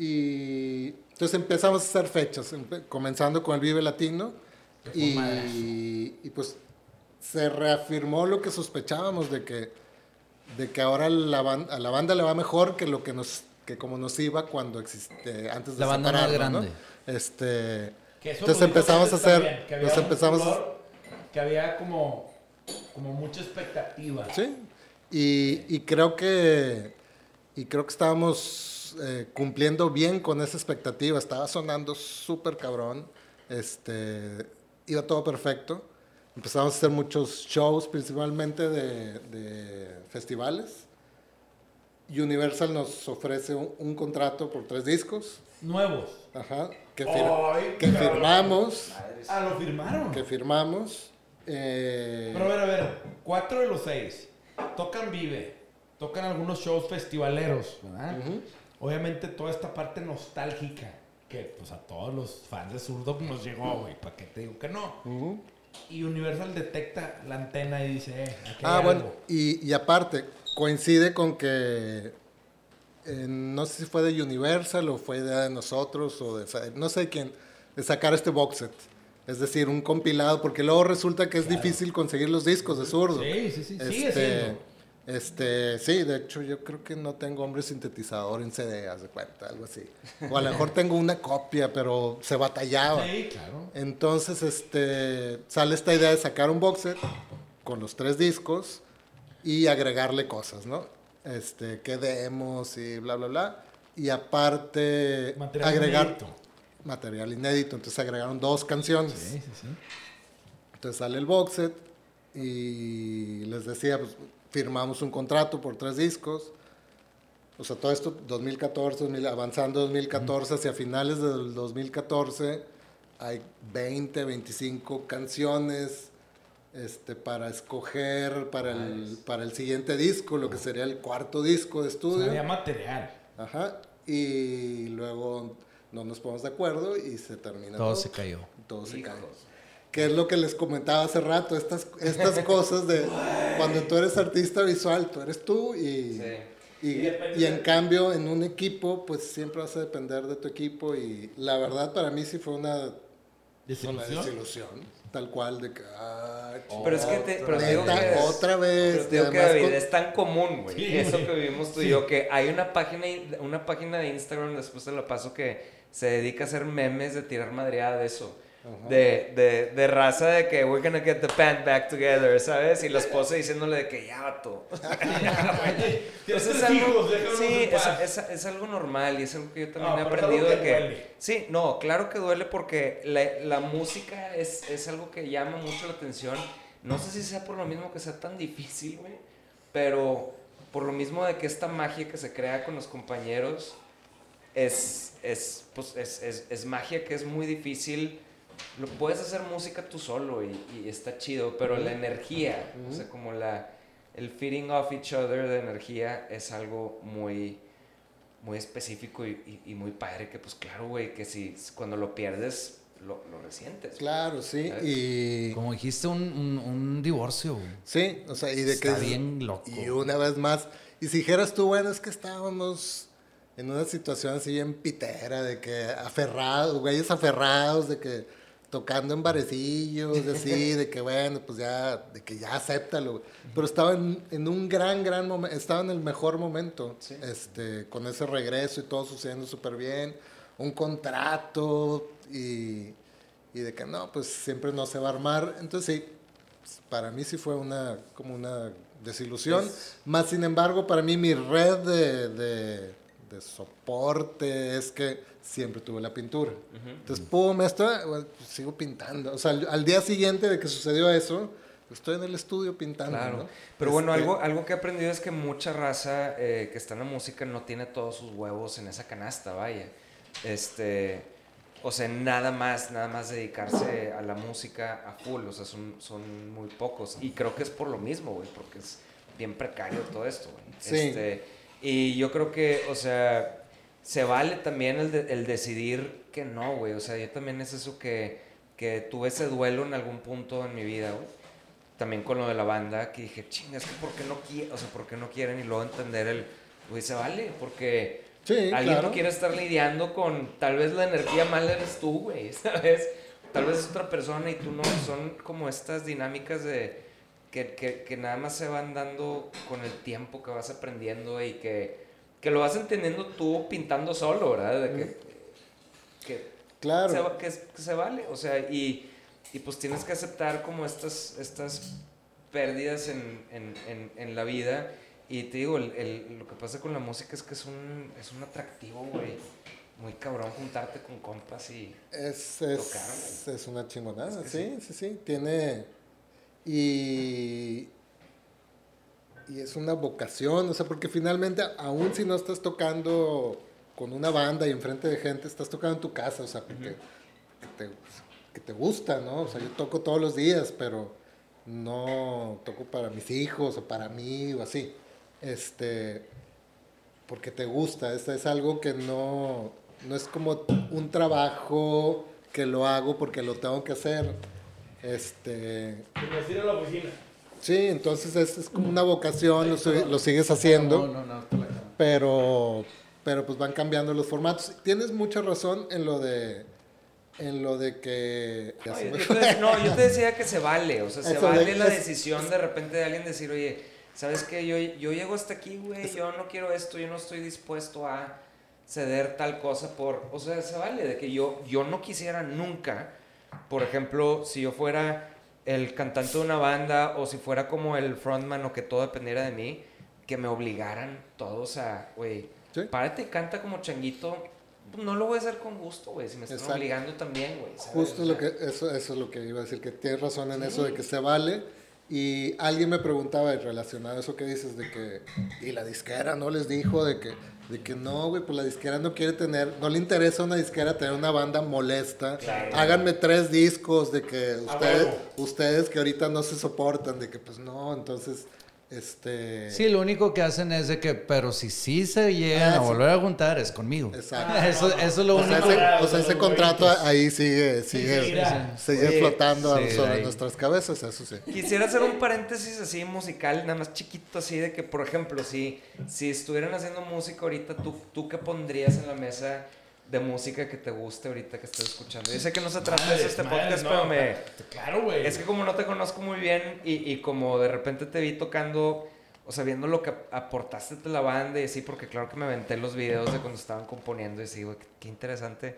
Y entonces empezamos a hacer fechas, comenzando con el Vive Latino. Y, y pues se reafirmó lo que sospechábamos de que, de que ahora la a la banda le va mejor que lo que nos que como nos iba cuando existe antes de La banda más separarnos, ¿no? grande. Este, entonces empezamos a hacer, también, que había nos empezamos Que había como, como mucha expectativa. Sí, y, y creo que y creo que estábamos eh, cumpliendo bien con esa expectativa. Estaba sonando súper cabrón. Este, iba todo perfecto. Empezamos a hacer muchos shows, principalmente de, de festivales. Universal nos ofrece un, un contrato por tres discos. Nuevos. Ajá, que, fir- Ay, que cabrón. firmamos. Ah, lo firmaron. Que firmamos. eh, Pero a ver, a ver, cuatro de los seis tocan Vive, tocan algunos shows festivaleros. Obviamente toda esta parte nostálgica que pues a todos los fans de Zurdo nos llegó, güey, ¿para qué te digo que no? ujú. Y Universal detecta la antena y dice, eh, aquí Ah, hay bueno, algo. y, y aparte, coincide con que eh, no sé si fue de Universal o fue de nosotros o de no sé quién, de sacar este box set. Es decir, un compilado, porque luego resulta que es difícil conseguir los discos de zurdo. Sí, sí, sí, sigue Este, siendo. Este, sí, de hecho yo creo que no tengo hombre sintetizador en CD, haz de cuenta, algo así. O a lo mejor tengo una copia, pero se batallaba. Sí, claro. Entonces, este, sale esta idea de sacar un box set con los tres discos y agregarle cosas, ¿no? Este, que demos y bla, bla, bla. Y aparte, Material agregar inédito. material inédito. Entonces agregaron dos canciones. Sí, sí, sí. Entonces sale el box set y les decía, pues firmamos un contrato por tres discos. O sea, todo esto 2014, 2000, avanzando 2014, hacia finales del 2014, hay 20, 25 canciones este, para escoger para el, para el siguiente disco, lo que sería el cuarto disco de estudio. había material. Ajá. Y luego no nos ponemos de acuerdo y se termina Todo se cayó. todo se Hijos. cae. Que es lo que les comentaba hace rato, estas, estas cosas de cuando tú eres artista visual, tú eres tú y, Sí. y, Y en de- cambio en un equipo pues siempre vas a depender de tu equipo y la verdad para mí sí fue una, una Desilusión. tal cual de que... ay, Pero es que te, pero digo neta, que otra vez. Pero te digo que además David, con- es tan común, güey. Sí, eso que vivimos tú y yo, que hay una página, una página de Instagram, después te la paso, que se dedica a hacer memes de tirar madreada de eso. De, de, de raza de que we're gonna get the band back together, ¿sabes? Y la esposa diciéndole de que ya, vato. Pues es algo, sí, es, es, es algo normal y es algo que yo también No, he aprendido de que que... duele. Sí, no, claro que duele porque la, la música es, es algo que llama mucho la atención. No sé si sea por lo mismo que sea tan difícil, güey, pero por lo mismo de que esta magia que se crea con los compañeros es, es, pues, es, es, es magia que es muy difícil. Lo puedes hacer música tú solo y, y está chido, pero la energía, o sea, como la, el feeding off each other de energía es algo muy, muy específico y, y- y muy padre que, pues claro, güey, que si cuando lo pierdes, lo, lo resientes. Claro, sí. ¿Sabes? Y Como dijiste, un, un, un divorcio, güey. sí, o sea, y de que Está bien loco. Y una vez más, y si dijeras tú, bueno, es que estábamos en una situación así bien pitera, de que aferrados, güeyes aferrados, de que tocando en barecillos, de así, de que bueno, pues ya, de que ya acéptalo. Pero estaba en, en un gran, gran momento, estaba en el mejor momento, Sí. este, con ese regreso y todo sucediendo súper bien, un contrato y, y de que no, pues siempre no se va a armar. Entonces sí, para mí sí fue una como una desilusión. Es- Más sin embargo, para mí mi red de, de, de soporte es que siempre tuve la pintura. Entonces, pum, esto, pues, sigo pintando. O sea, al, al día siguiente de que sucedió eso, estoy en el estudio pintando. Claro. ¿no? Pero bueno, Este, algo, algo que he aprendido es que mucha raza eh, que está en la música no tiene todos sus huevos en esa canasta, vaya. Este, o sea, nada más, nada más dedicarse a la música a full, o sea, son, son muy pocos. Y creo que es por lo mismo, güey, porque es bien precario todo esto, güey. Sí. Este, y yo creo que, o sea, se vale también el, de- el decidir que no, güey. O sea, yo también es eso que, que tuve ese duelo en algún punto en mi vida, güey también con lo de la banda, que dije, chinga, es que ¿por qué no quieren? O sea, ¿por qué no quieren? Y luego entender el, güey, se vale, porque Sí, alguien claro. no quiere estar lidiando con, tal vez la energía mal eres tú, güey, ¿sabes? Tal vez es otra persona y tú no, son como estas dinámicas de, que, que, que nada más se van dando con el tiempo que vas aprendiendo y que, que lo vas entendiendo tú pintando solo, ¿verdad? De que, que Claro. se, que, se vale, o sea, y, y pues tienes que aceptar como estas, estas pérdidas en, en, en, en la vida. Y te digo, el, el- lo que pasa con la música es que es un, es un atractivo, güey. Muy cabrón juntarte con compas y... Es, es, Tocar, es una chingonada, Es que sí, sí, sí, Tiene. Y. Y es una vocación, o sea, porque finalmente, aún si no estás tocando con una banda y enfrente de gente, estás tocando en tu casa, o sea, porque que te, que te gusta, ¿no? O sea, yo toco todos los días, pero no toco para mis hijos o para mí o así. Este, porque te gusta, es, es algo que no, no es como un trabajo que lo hago porque lo tengo que hacer. Este, Como decir a la oficina. Sí, entonces es, es como una vocación, lo, lo sigues haciendo, No, no, no, pero, pero pues van cambiando los formatos. Tienes mucha razón en lo de, en lo de que... ya No, yo, te, decía- no, yo te decía que se vale, o sea, se Eso de- vale la es- decisión de repente de alguien decir, oye, ¿sabes qué? Yo, yo llego hasta aquí, güey, yo no quiero esto, yo no estoy dispuesto a ceder tal cosa por, o sea, se vale de que yo, yo no quisiera nunca, por ejemplo, si yo fuera el cantante de una banda o si fuera como el frontman o que todo dependiera de mí, que me obligaran todos a, güey, Sí. párate y canta como changuito. No lo voy a hacer con gusto, güey. Si me están Exacto. obligando también, güey. Justo O lo que, eso, eso es lo que iba a decir, que tienes razón en eso de que se vale. Y alguien me preguntaba, relacionado a eso que dices, de que, y la disquera no les dijo de que, de que no, güey, pues la disquera no quiere tener, no le interesa a una disquera tener una banda molesta. Claro. Háganme tres discos de que ustedes, ustedes que ahorita no se soportan, de que pues no, entonces, este... Sí, lo único que hacen es de que, pero si sí se llegan Ah, a sí. volver a juntar, es conmigo. Exacto. Eso, eso es lo O sea, único. ese, o sea, ese contrato ahí sigue, sigue, sigue Oye, flotando sí, sobre ahí. nuestras cabezas, eso sí. Quisiera hacer un paréntesis así musical, nada más chiquito, así de que, por ejemplo, si, si estuvieran haciendo música ahorita, ¿tú, ¿tú qué pondrías en la mesa de música que te guste ahorita que estés escuchando? Yo sé que no se trata de eso Madres, este podcast, no, pero me... Claro, güey. Es que como no te conozco muy bien y, y como de repente te vi tocando, o sea, viendo lo que aportaste a la banda y así, porque claro que me aventé los videos de cuando estaban componiendo y así, güey, qué, qué interesante.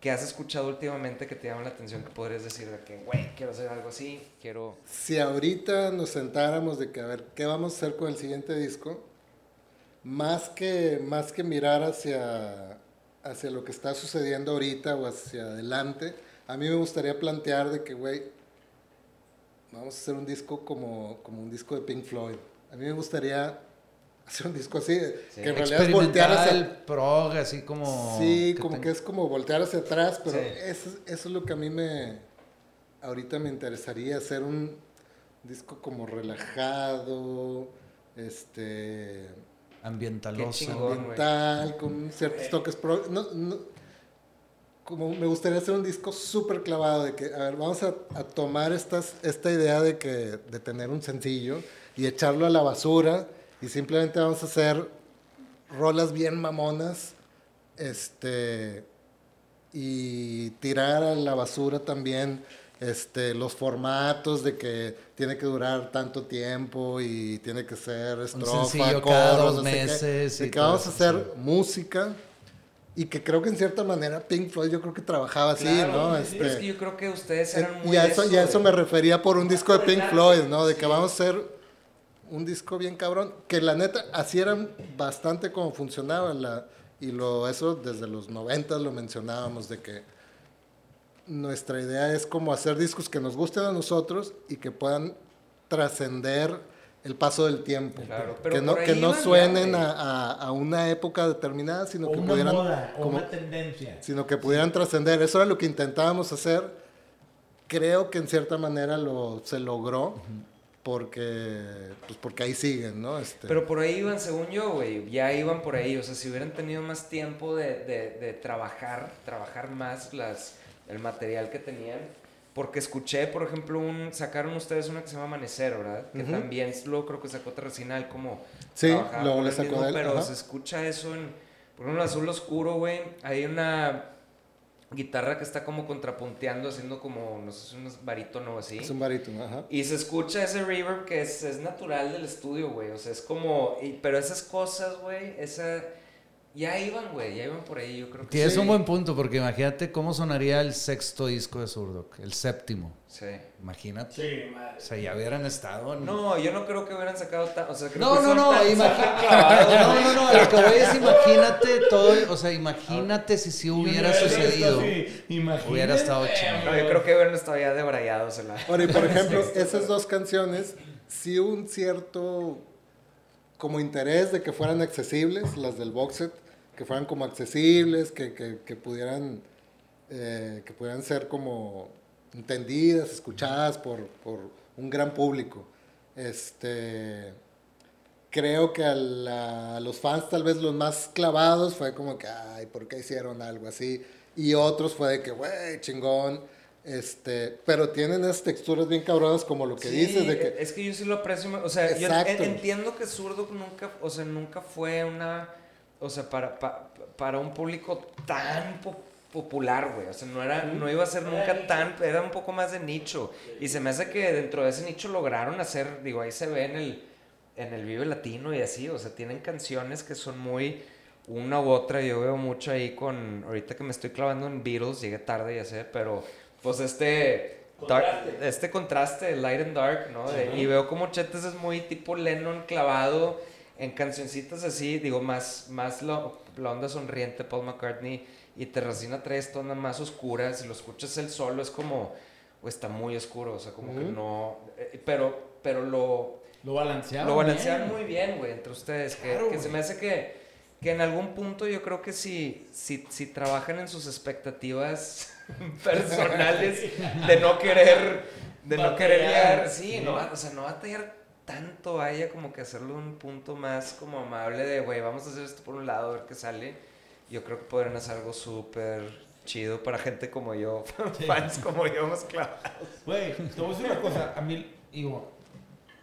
¿Qué has escuchado últimamente que te llama la atención que podrías decir de que, güey, quiero hacer algo así, quiero... Si ahorita nos sentáramos de que a ver qué vamos a hacer con el siguiente disco, más que, más que mirar hacia, hacia lo que está sucediendo ahorita o hacia adelante, a mí me gustaría plantear de que, güey, vamos a hacer un disco como, como un disco de Pink Floyd. A mí me gustaría hacer un disco así, Sí. que en realidad es voltear hacia, Experimental, prog, así como... Sí, que como ten- que es como voltear hacia atrás, pero Sí. eso, eso es lo que a mí me... Ahorita me interesaría hacer un disco como relajado, este... Ambientaloso. Qué chingón. güey. ambiental, con ciertos toques... pro- no, no- como me gustaría hacer un disco súper clavado de que, a ver, vamos a, a tomar estas, esta idea de que de tener un sencillo y echarlo a la basura y simplemente vamos a hacer rolas bien mamonas este y tirar a la basura también este los formatos de que tiene que durar tanto tiempo y tiene que ser estrofa, sencillo cada coro, dos no sé qué. meses de y que vamos a hacer sí. música y que creo que en cierta manera Pink Floyd yo creo que trabajaba así, Claro, ¿no? Este, es que yo creo que ustedes eran muy y a eso, eso, y a eso me refería por un disco de Pink Floyd, ¿no? De que Sí. vamos a hacer un disco bien cabrón. Que la neta, así era bastante como funcionaba. La, y lo, eso desde los 90 lo mencionábamos, de que nuestra idea es como hacer discos que nos gusten a nosotros y que puedan trascender el paso del tiempo. Claro, pero que no, que no suenen a, a- a una época determinada, sino O que una pudieran moda, o como- una tendencia. sino que pudieran trascender. Eso era lo que intentábamos hacer. Creo que en cierta manera lo, se logró porque, pues porque ahí siguen, ¿no? Este, Pero por ahí iban, según yo, güey, ya iban por ahí. O sea, si hubieran tenido más tiempo de, de- de trabajar, trabajar más las, el material que tenían. Porque escuché, por ejemplo, un, sacaron ustedes una que se llama Amanecer, ¿verdad? Que Ujú. también luego creo que sacó Terracinal como... Sí, luego le sacó mismo, de él, Pero ajá. se escucha eso en... Por ejemplo, en Azul Oscuro, güey, hay una guitarra que está como contrapunteando, haciendo como, no sé, unos barítono así. Es un barítono, ajá. Y se escucha ese reverb que es, es natural del estudio, güey. O sea, es como. y- pero esas cosas, güey, esa. Ya iban, güey, ya iban por ahí, yo creo que Tienes sí. un buen punto, porque imagínate cómo sonaría el sexto disco de Zurdok, el séptimo. Sí. Imagínate. Sí, madre. O sea, ya hubieran estado en... No, yo no creo que hubieran sacado tan. O sea, creo No, que no, no, tan- imagínate. No, no, no, lo que voy es imagínate todo, o sea, imagínate si sí hubiera sucedido. sí, imagínate, Hubiera estado chido. No, yo creo que hubieran estado ya debrayados en la. Ahora, y por ejemplo, esas dos canciones, sí un cierto como interés de que fueran accesibles, las del box set, que fueran como accesibles, que, que, que pudieran eh, que pudieran ser como entendidas, escuchadas por, por un gran público. Este creo que a, la- a los fans tal vez los más clavados fue como que, ay, ¿por qué hicieron algo así? Y otros fue de que, güey, chingón. Este, pero tienen esas texturas bien cabronas como lo que Sí, dices de que es que yo sí lo aprecio, o sea, yo Exacto. en- entiendo que Zurdo nunca, o sea, nunca fue una, o sea, para, pa- para un público tan po- popular, güey, o sea, no era, no iba a ser nunca tan, era un poco más de nicho, y se me hace que dentro de ese nicho lograron hacer, digo, ahí se ve en el, en el Vive Latino y así, o sea, tienen canciones que son muy una u otra, yo veo mucho ahí con, ahorita que me estoy clavando en Beatles, llegué tarde ya sé, pero pues este dark- Contraste. este contraste, light and dark, ¿no? De- y veo como Chetes es muy tipo Lennon clavado en cancioncitas así, digo, más, más lo- la onda sonriente, Paul McCartney, y Terracina trae esta onda más oscura, si lo escuchas él solo es como, o está muy oscuro, o sea, como que no, eh, pero, pero lo, Lo balancearon. lo muy bien, güey, entre ustedes. Que, Claro, que se me hace que, que en algún punto yo creo que si, si, si trabajan en sus expectativas personales de no querer, de no querer Batallar, llegar, sí, sí. no, va- o sea, no batallar tanto, vaya como que hacerlo un punto más como amable de, güey, vamos a hacer esto por un lado, a ver qué sale. Yo creo que podrían hacer algo súper chido para gente como yo, fans como yo, más clavados. Güey, te voy a decir una cosa. A mí, digo,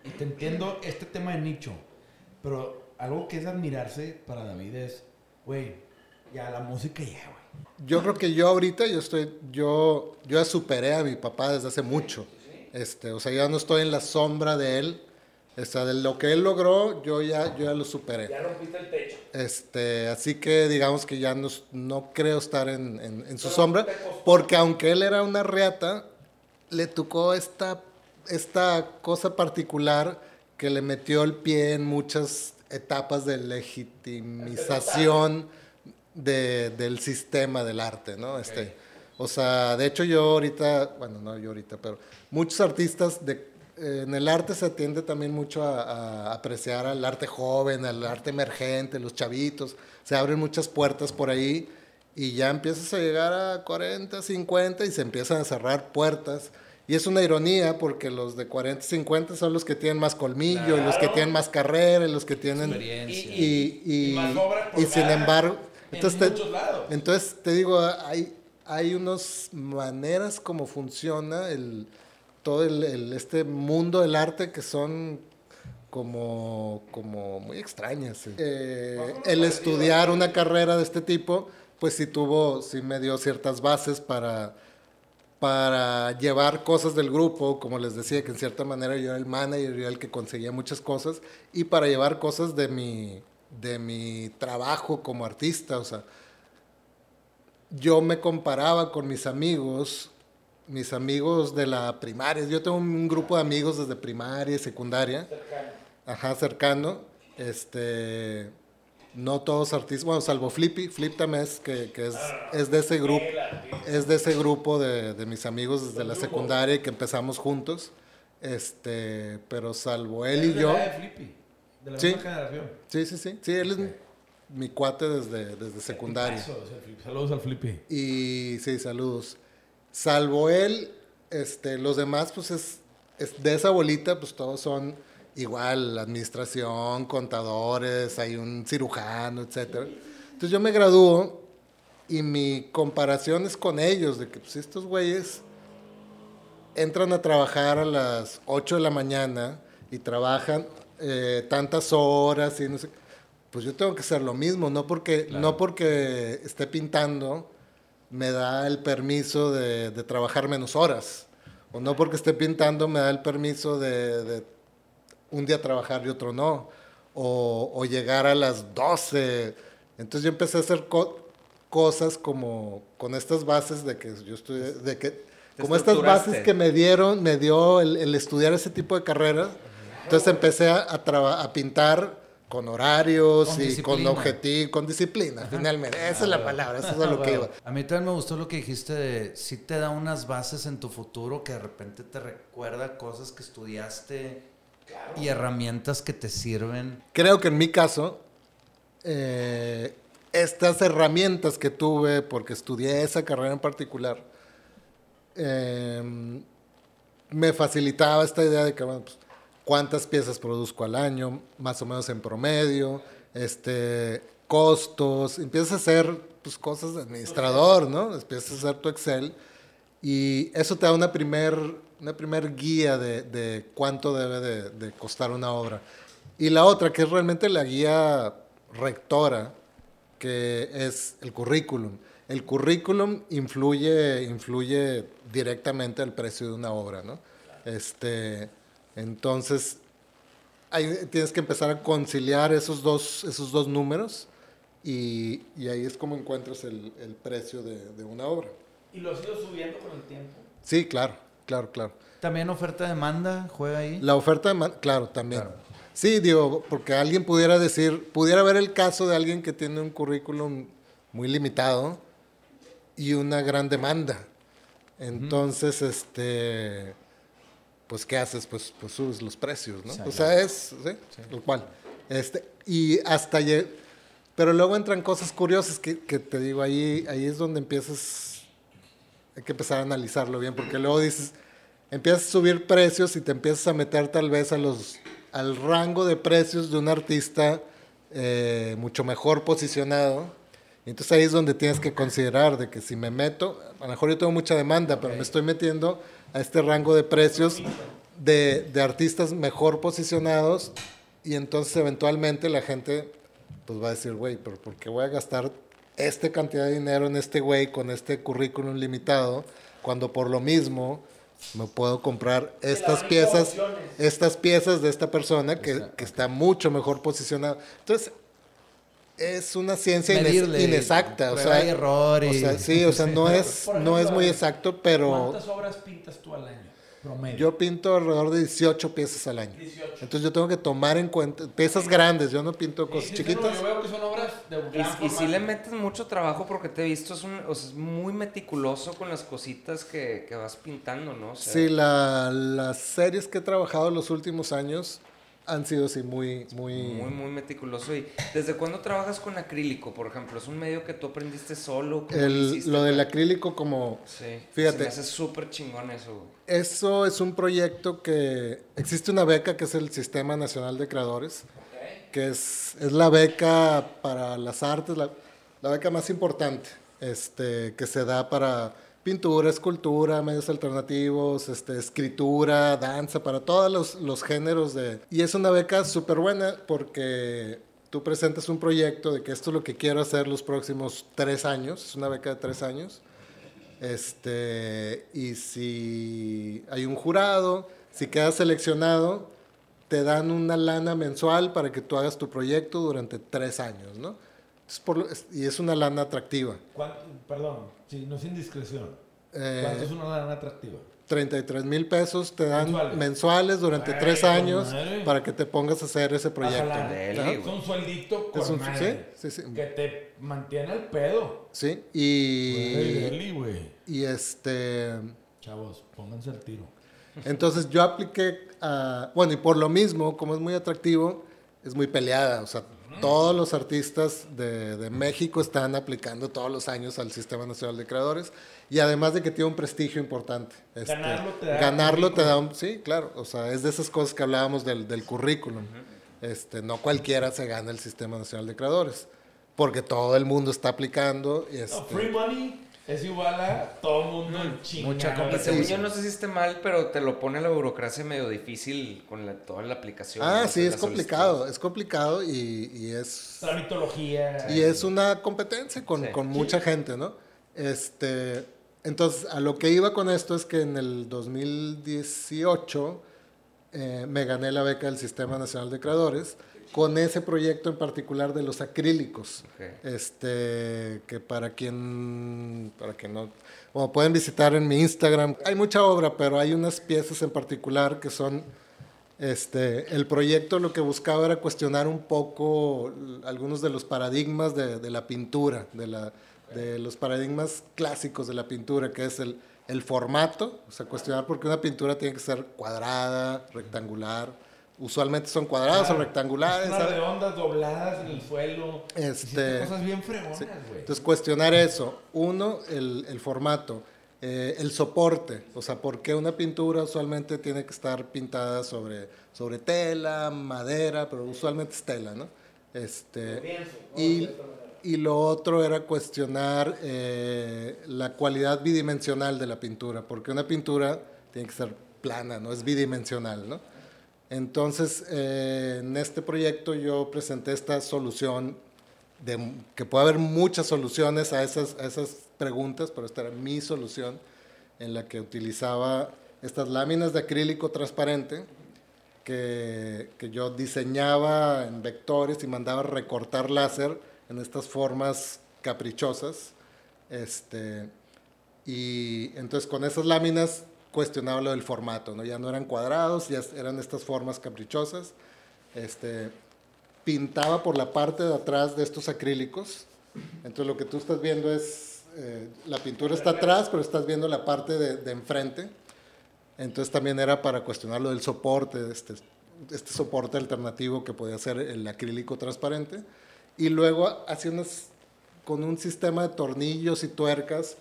y te entiendo este tema de nicho, pero algo que es admirarse para David es, güey, ya la música ya, güey. Yo creo que yo ahorita yo estoy, yo, yo ya superé a mi papá desde hace mucho. Este, o sea, ya no estoy en la sombra de él. O sea, de lo que él logró, yo ya, yo ya lo superé. Ya rompiste el techo. Este, así que digamos que ya no, no creo estar en, en- en su sombra, porque aunque él era una reata, le tocó esta, esta cosa particular que le metió el pie en muchas etapas de legitimización de- del sistema del arte, ¿no? Este, o sea, de hecho yo ahorita, bueno, no yo ahorita, pero muchos artistas de, eh, en el arte se tiende también mucho a, a apreciar al arte joven, al arte emergente, los chavitos, se abren muchas puertas por ahí y ya empiezas a llegar a 40, 50 y se empiezan a cerrar puertas. Y es una ironía porque los de 40, 50 son los que tienen más colmillo, y los que Claro. tienen más carrera, y los que tienen... Experiencia. Y, y, Y más y sin colgada embargo, en entonces te, muchos lados. entonces te digo, hay, hay unas maneras como funciona el, todo el, el- este mundo del arte que son como, como muy extrañas. Eh, el estudiar una carrera de este tipo, pues sí tuvo, sí me dio ciertas bases para, para llevar cosas del grupo, como les decía, que en cierta manera yo era el manager, yo era el que conseguía muchas cosas, y para llevar cosas de mi, de mi trabajo como artista, o sea, yo me comparaba con mis amigos, mis amigos de la primaria, yo tengo un grupo de amigos desde primaria y secundaria, ajá, cercano, este, no todos artistas, bueno, salvo Flippy, Flip también es, que, que es, es de ese grupo, es de ese grupo de, de mis amigos desde la secundaria que empezamos juntos. Este, pero salvo él y de yo. la de Flippy, de la Sí. generación. Sí, sí, sí. Sí, él es mi- mi cuate desde, desde secundaria. Saludos al Flippy. Y sí, saludos. Salvo él, este, los demás, pues es, es de esa bolita, pues todos son igual, administración, contadores, hay un cirujano, etcétera. Entonces yo me gradúo y mi comparación es con ellos, de que pues estos güeyes entran a trabajar a las 8 de la mañana y trabajan eh, tantas horas y no sé. Pues yo tengo que hacer lo mismo, no porque, no porque esté pintando me da el permiso de, de trabajar menos horas. O no porque esté pintando me da el permiso de, de un día trabajar y otro no. O, o llegar a las 12. Entonces yo empecé a hacer co- cosas como con estas bases de que yo estudié, de que, como estas bases que me dieron, me dio el, el estudiar ese tipo de carreras. Entonces empecé a, a, traba- a pintar con horarios Con y con disciplina. objetivo, con disciplina, finalmente. Esa es la palabra, eso es a lo que iba. A mí también me gustó lo que dijiste de si te da unas bases en tu futuro que de repente te recuerda cosas que estudiaste y herramientas que te sirven. Creo que en mi caso, eh, estas herramientas que tuve, porque estudié esa carrera en particular, eh, me facilitaba esta idea de que, bueno, pues, cuántas piezas produzco al año, más o menos en promedio, este, costos, empiezas a hacer pues, cosas de administrador, ¿no? Empiezas a hacer tu Excel y eso te da una primer, una primer guía de, de cuánto debe de, de costar una obra. Y la otra, que es realmente la guía rectora, que es el currículum. El currículum influye, influye directamente al precio de una obra, ¿no? Este, entonces, ahí tienes que empezar a conciliar esos dos, esos dos números y, y ahí es como encuentras el, el precio de, de una obra. ¿Y lo has ido subiendo con el tiempo? Sí, claro, claro, claro. También oferta-demanda juega ahí. La oferta de man- claro, también. Claro. Sí, digo, porque alguien pudiera decir, pudiera haber el caso de alguien que tiene un currículum muy limitado y una gran demanda. Entonces, este, pues, ¿qué haces? Pues, pues subes los precios, ¿no? O sea, es, ¿sí? Lo cual. Este, y hasta pero luego entran cosas curiosas que, que te digo, ahí, ahí es donde empiezas, hay que empezar a analizarlo bien, porque luego dices, empiezas a subir precios y te empiezas a meter tal vez a los, al rango de precios de un artista eh, mucho mejor posicionado. Entonces ahí es donde tienes que considerar de que si me meto, a lo mejor yo tengo mucha demanda, pero me estoy metiendo a este rango de precios de, de artistas mejor posicionados y entonces eventualmente la gente pues va a decir, güey, pero ¿por qué voy a gastar esta cantidad de dinero en este güey con este currículum limitado cuando por lo mismo me puedo comprar estas piezas, estas piezas de esta persona que, que está mucho mejor posicionada? Entonces, es una ciencia Medirle, inexacta, o sea, y error o y- sea, sí, o sea, no es, no es muy exacto, pero ¿Cuántas obras pintas tú al año? Promedio. yo pinto alrededor de 18 piezas al año. 18. Entonces yo tengo que tomar en cuenta piezas grandes, yo no pinto cosas Sí, chiquitas. yo veo que son obras de gran Y, y sí le metes mucho trabajo porque te he visto, es, un- o sea, es muy meticuloso con las cositas que, que vas pintando, ¿no? O sea, Sí, la- las series que he trabajado los últimos años han sido así muy, muy... Muy, muy meticuloso. ¿Y desde cuándo trabajas con acrílico, por ejemplo? ¿Es un medio que tú aprendiste solo? ¿Cómo el- lo del acrílico como... Sí, Fíjate. Se me hace súper chingón eso. güey. Eso es un proyecto que... Existe una beca que es el Sistema Nacional de Creadores, que es, es la beca para las artes, la, la beca más importante este, que se da para pintura, escultura, medios alternativos, este, escritura, danza, para todos los, los géneros de... Y es una beca súper buena porque tú presentas un proyecto de que esto es lo que quiero hacer los próximos tres años, es una beca de tres años. Este, y si hay un jurado, si quedas seleccionado, te dan una lana mensual para que tú hagas tu proyecto durante tres años, ¿no? Y es una lana atractiva. ¿Cuánto- Perdón, si no es indiscreción. Eh, ¿Cuánto es una lana atractiva? 33 mil pesos te dan Mensuales. mensuales, durante Ay, tres años madre. para que te pongas a hacer ese proyecto. Es un sueldito con Es un- madre. sí, sí, sí. Que te mantiene al pedo. Sí, y, y este... Chavos, pónganse al tiro. Entonces yo apliqué a, bueno, y por lo mismo, como es muy atractivo, es muy peleada. O sea, todos los artistas de, de México están aplicando todos los años al Sistema Nacional de Creadores y además de que tiene un prestigio importante. Este, Ganarlo te da Ganarlo te da un, sí, claro. O sea, es de esas cosas que hablábamos del, del currículum. Este, no cualquiera se gana el Sistema Nacional de Creadores, porque todo el mundo está aplicando. Y No, este, free money es igual a todo mundo en chinga. Mucha competencia. según yo no sé si esté mal, pero te lo pone la burocracia medio difícil con la, toda la aplicación. ah, ¿no? sí, La es complicado, es complicado y, y es Tramitología. Y es una competencia con, Sí. con mucha gente, ¿no? Este, entonces, a lo que iba con esto es que en el 2018 eh, me gané la beca del Sistema Nacional de Creadores con ese proyecto en particular de los acrílicos. Este, que para quien, para quien no, bueno, pueden visitar en mi Instagram. Hay mucha obra, pero hay unas piezas en particular que son este, el proyecto lo que buscaba era cuestionar un poco algunos de los paradigmas de, de la pintura, de, la, de los paradigmas clásicos de la pintura, que es el, el formato, o sea, cuestionar por qué una pintura tiene que ser cuadrada, rectangular. Usualmente son cuadradas o rectangulares. ¿sabes? redondas dobladas en el suelo. Este- cosas bien fregonas, Sí. güey. Entonces, cuestionar eso. Uno, el, el formato. Eh, el soporte. O sea, ¿por qué una pintura usualmente tiene que estar pintada sobre, sobre tela, madera, pero usualmente es tela, ¿no? Este, y, y lo otro era cuestionar eh, la cualidad bidimensional de la pintura, porque una pintura tiene que ser plana, no es bidimensional, ¿no? Entonces, eh, en este proyecto yo presenté esta solución que puede haber muchas soluciones a esas, a esas preguntas, pero esta era mi solución en la que utilizaba estas láminas de acrílico transparente que, que yo diseñaba en vectores y mandaba recortar láser en estas formas caprichosas. Este, y entonces con esas láminas cuestionaba lo del formato, ¿no? Ya no eran cuadrados, ya eran estas formas caprichosas. Este, pintaba por la parte de atrás de estos acrílicos. Entonces lo que tú estás viendo es, eh, la pintura está atrás, pero estás viendo la parte de, de enfrente. Entonces también era para cuestionar lo del soporte, este, este soporte alternativo que podía ser el acrílico transparente. Y luego hacía unas, con un sistema de tornillos y tuercas,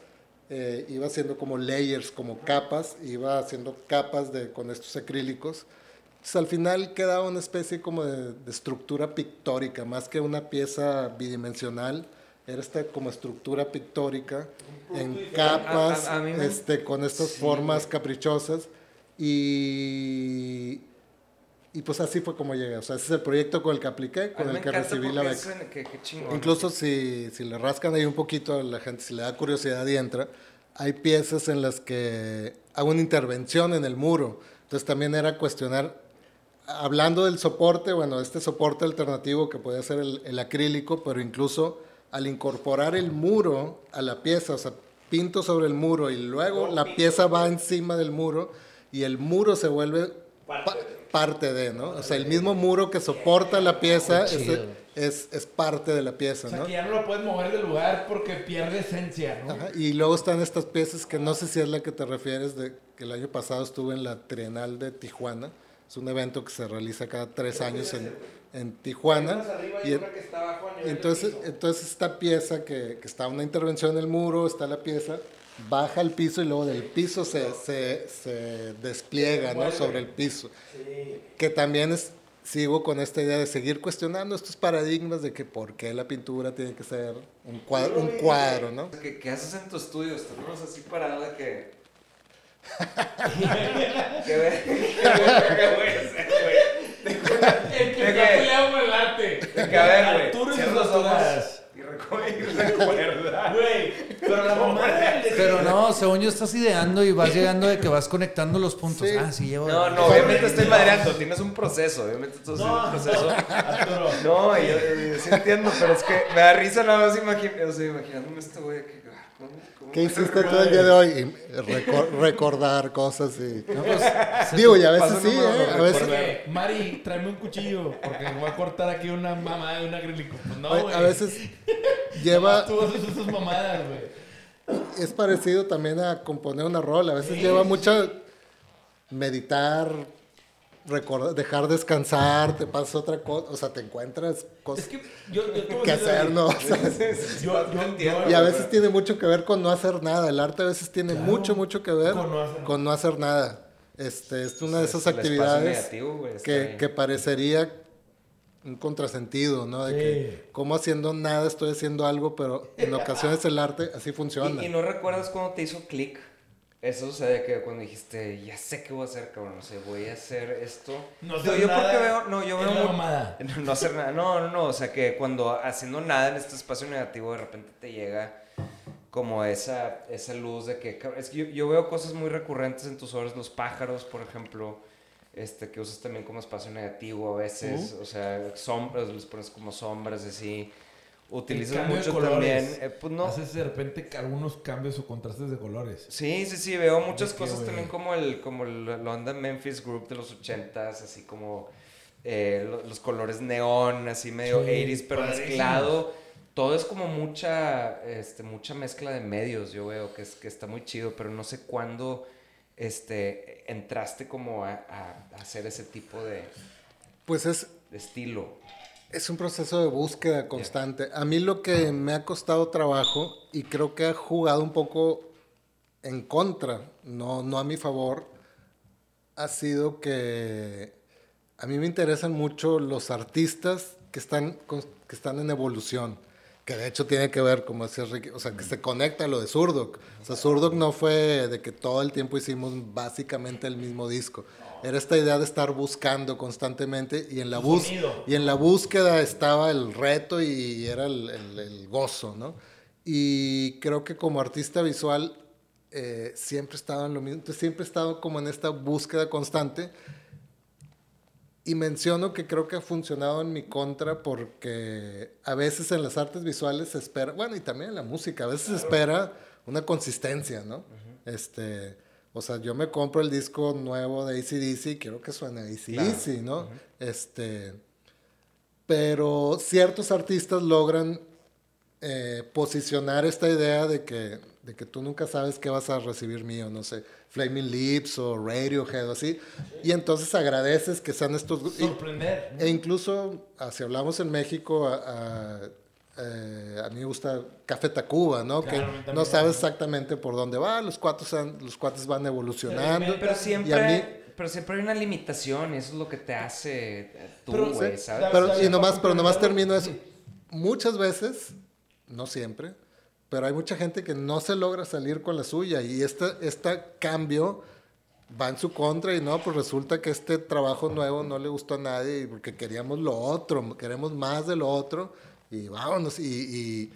eh, iba haciendo como layers, como capas, iba haciendo capas de, con estos acrílicos. Entonces, al final quedaba una especie como de, de estructura pictórica, más que una pieza bidimensional, era esta como estructura pictórica en capas, A- a- a me- este, con estas formas caprichosas. Y, y pues así fue como llegué. O sea, ese es el proyecto con el que apliqué, con el que recibí la beca. que- que chingón. Incluso si, si le rascan ahí un poquito a la gente, si le da curiosidad y entra, hay piezas en las que hago una intervención en el muro. Entonces también era cuestionar, hablando del soporte, bueno, este soporte alternativo que puede ser el, el acrílico, pero incluso al incorporar el muro a la pieza, o sea, pinto sobre el muro y luego la pieza va encima del muro y el muro se vuelve pa- parte de, ¿no? O sea, el mismo muro que soporta la pieza es, es, es parte de la pieza, O sea, ¿no? que ya no lo puedes mover del lugar porque pierde esencia, ¿no? Ajá, Y luego están estas piezas que no sé si es la que te refieres, de que el año pasado estuve en la Trienal de Tijuana. Es un evento que se realiza cada tres años en, en Tijuana. Y, en- y entonces, entonces esta pieza que, que está una intervención en el muro, está la pieza, baja al piso y luego del piso se, se, se despliega ¿no? sobre el piso. Que también es, sigo con esta idea de seguir cuestionando estos paradigmas de que por qué la pintura tiene que ser un cuadro, un cuadro ¿no? ¿Qué, qué haces en tu estudio? Estamos así parados de que... ¿Qué ve? ¿Qué voy a hacer, güey? El que el arte. De que, a ver, güey. Arturo y sus. Y recuerda. Güey, pero la mamá del Pero no, según yo estás ideando y vas llegando de que vas conectando los puntos. Sí. Ah, sí, llevo. No, no, obviamente estoy madreando. Tienes un proceso. Obviamente tú tienes No, un proceso. Arturo. No, yo, yo sí entiendo, pero es que me da risa nada más o sea, imaginándome esto, güey. que- ¿cómo- cómo- ¿Qué hiciste todo el día de hoy? Recordar cosas y... No, pues, Digo, y a veces sí, ¿eh? A veces, Porque, Mari, tráeme un cuchillo porque voy a cortar aquí una mamada de un acrílico. Pues no, güey. a veces lleva... Tú haces esas mamadas, güey. Es parecido también a componer una rola. A veces lleva mucha... meditar, recordar, dejar descansar, te pasa otra cosa, o sea, te encuentras Es cosas que yo, yo que hacer, ¿no? O sea, y a veces tiene mucho que ver con no hacer nada. El arte a veces tiene Claro, mucho, mucho que ver con no hacer con no hacer nada. Este, es una de Es esas el espacio actividades negativo, güey, que, que parecería un contrasentido, ¿no? De Sí. que como haciendo nada estoy haciendo algo, pero en ocasiones el arte así funciona. ¿Y, y no recuerdas cuando te hizo clic? Eso, o sea, de que cuando dijiste, ya sé qué voy a hacer, cabrón, o sea, voy a hacer esto. No Yo- hacer yo nada porque veo, no, yo veo. No, no hacer nada, no, no, no, o sea, que cuando haciendo nada en este espacio negativo de repente te llega como esa, esa luz de que, cabrón, es que yo, yo veo cosas muy recurrentes en tus obras, los pájaros, por ejemplo, este, que usas también como espacio negativo a veces, o sea, sombras, les pones como sombras así. Utilizas de mucho colores. también, eh, pues no, Haces de repente algunos cambios o contrastes de colores. Sí, sí, sí, veo muchas cosas también como el, como el London Memphis Group de los ochentas, así como eh, lo- los colores neón, así medio Sí, 80s, pero padrísimos. mezclado. Todo es como mucha, este, mucha mezcla de medios, yo veo que, es, que está muy chido, pero no sé cuándo este, entraste como a, a- hacer ese tipo de, Pues es, de estilo. es un proceso de búsqueda constante. A mí lo que me ha costado trabajo y creo que ha jugado un poco en contra, no, no a mi favor, ha sido que a mí me interesan mucho los artistas que están, que están en evolución, que de hecho tiene que ver, como decía Ricky, o sea, que se conecta a lo de Zurdok. O sea, Zurdok no fue de que todo el tiempo hicimos básicamente el mismo disco. Era esta idea de estar buscando constantemente y en la, bus y en la búsqueda estaba el reto y era el, el- el gozo, ¿no? Y creo que como artista visual eh, siempre he estado en lo mismo, entonces siempre he estado como en esta búsqueda constante y menciono que creo que ha funcionado en mi contra porque a veces en las artes visuales se espera, bueno, y también en la música, a veces se espera una consistencia, ¿no? Este, o sea, yo me compro el disco nuevo de ACDC y quiero que suene ACDC, ¿no? Este, pero ciertos artistas logran eh, posicionar esta idea de que, de que tú nunca sabes qué vas a recibir mío, no sé, Flaming Lips o Radiohead o así, y entonces agradeces que sean estos... Sorprender. e incluso, ah, si hablamos en México, a, a- eh, a mí me gusta Café Tacuba, ¿no? Claro, que no sabes exactamente por dónde va, los cuates, han- los cuates van evolucionando. Pero Y a siempre, mí- pero siempre hay una limitación y eso es lo que te hace tú, güey, ¿sabes? Pero, y nomás, pero nomás termino eso. Muchas veces, no siempre, pero hay mucha gente que no se logra salir con la suya y este, este cambio va en su contra y no, pues resulta que este trabajo nuevo no le gustó a nadie porque queríamos lo otro, queremos más de lo otro y vámonos y, y-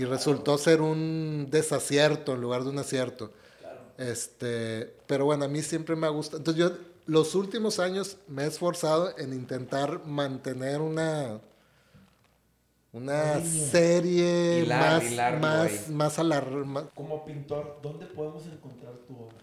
y resultó ser un desacierto en lugar de un acierto. Este, pero bueno, a mí siempre me ha gustado. Entonces yo los últimos años me he esforzado en intentar mantener una una serie Hilar, más hilarlo más más alar- más- Como pintor, ¿dónde podemos encontrar tu obra?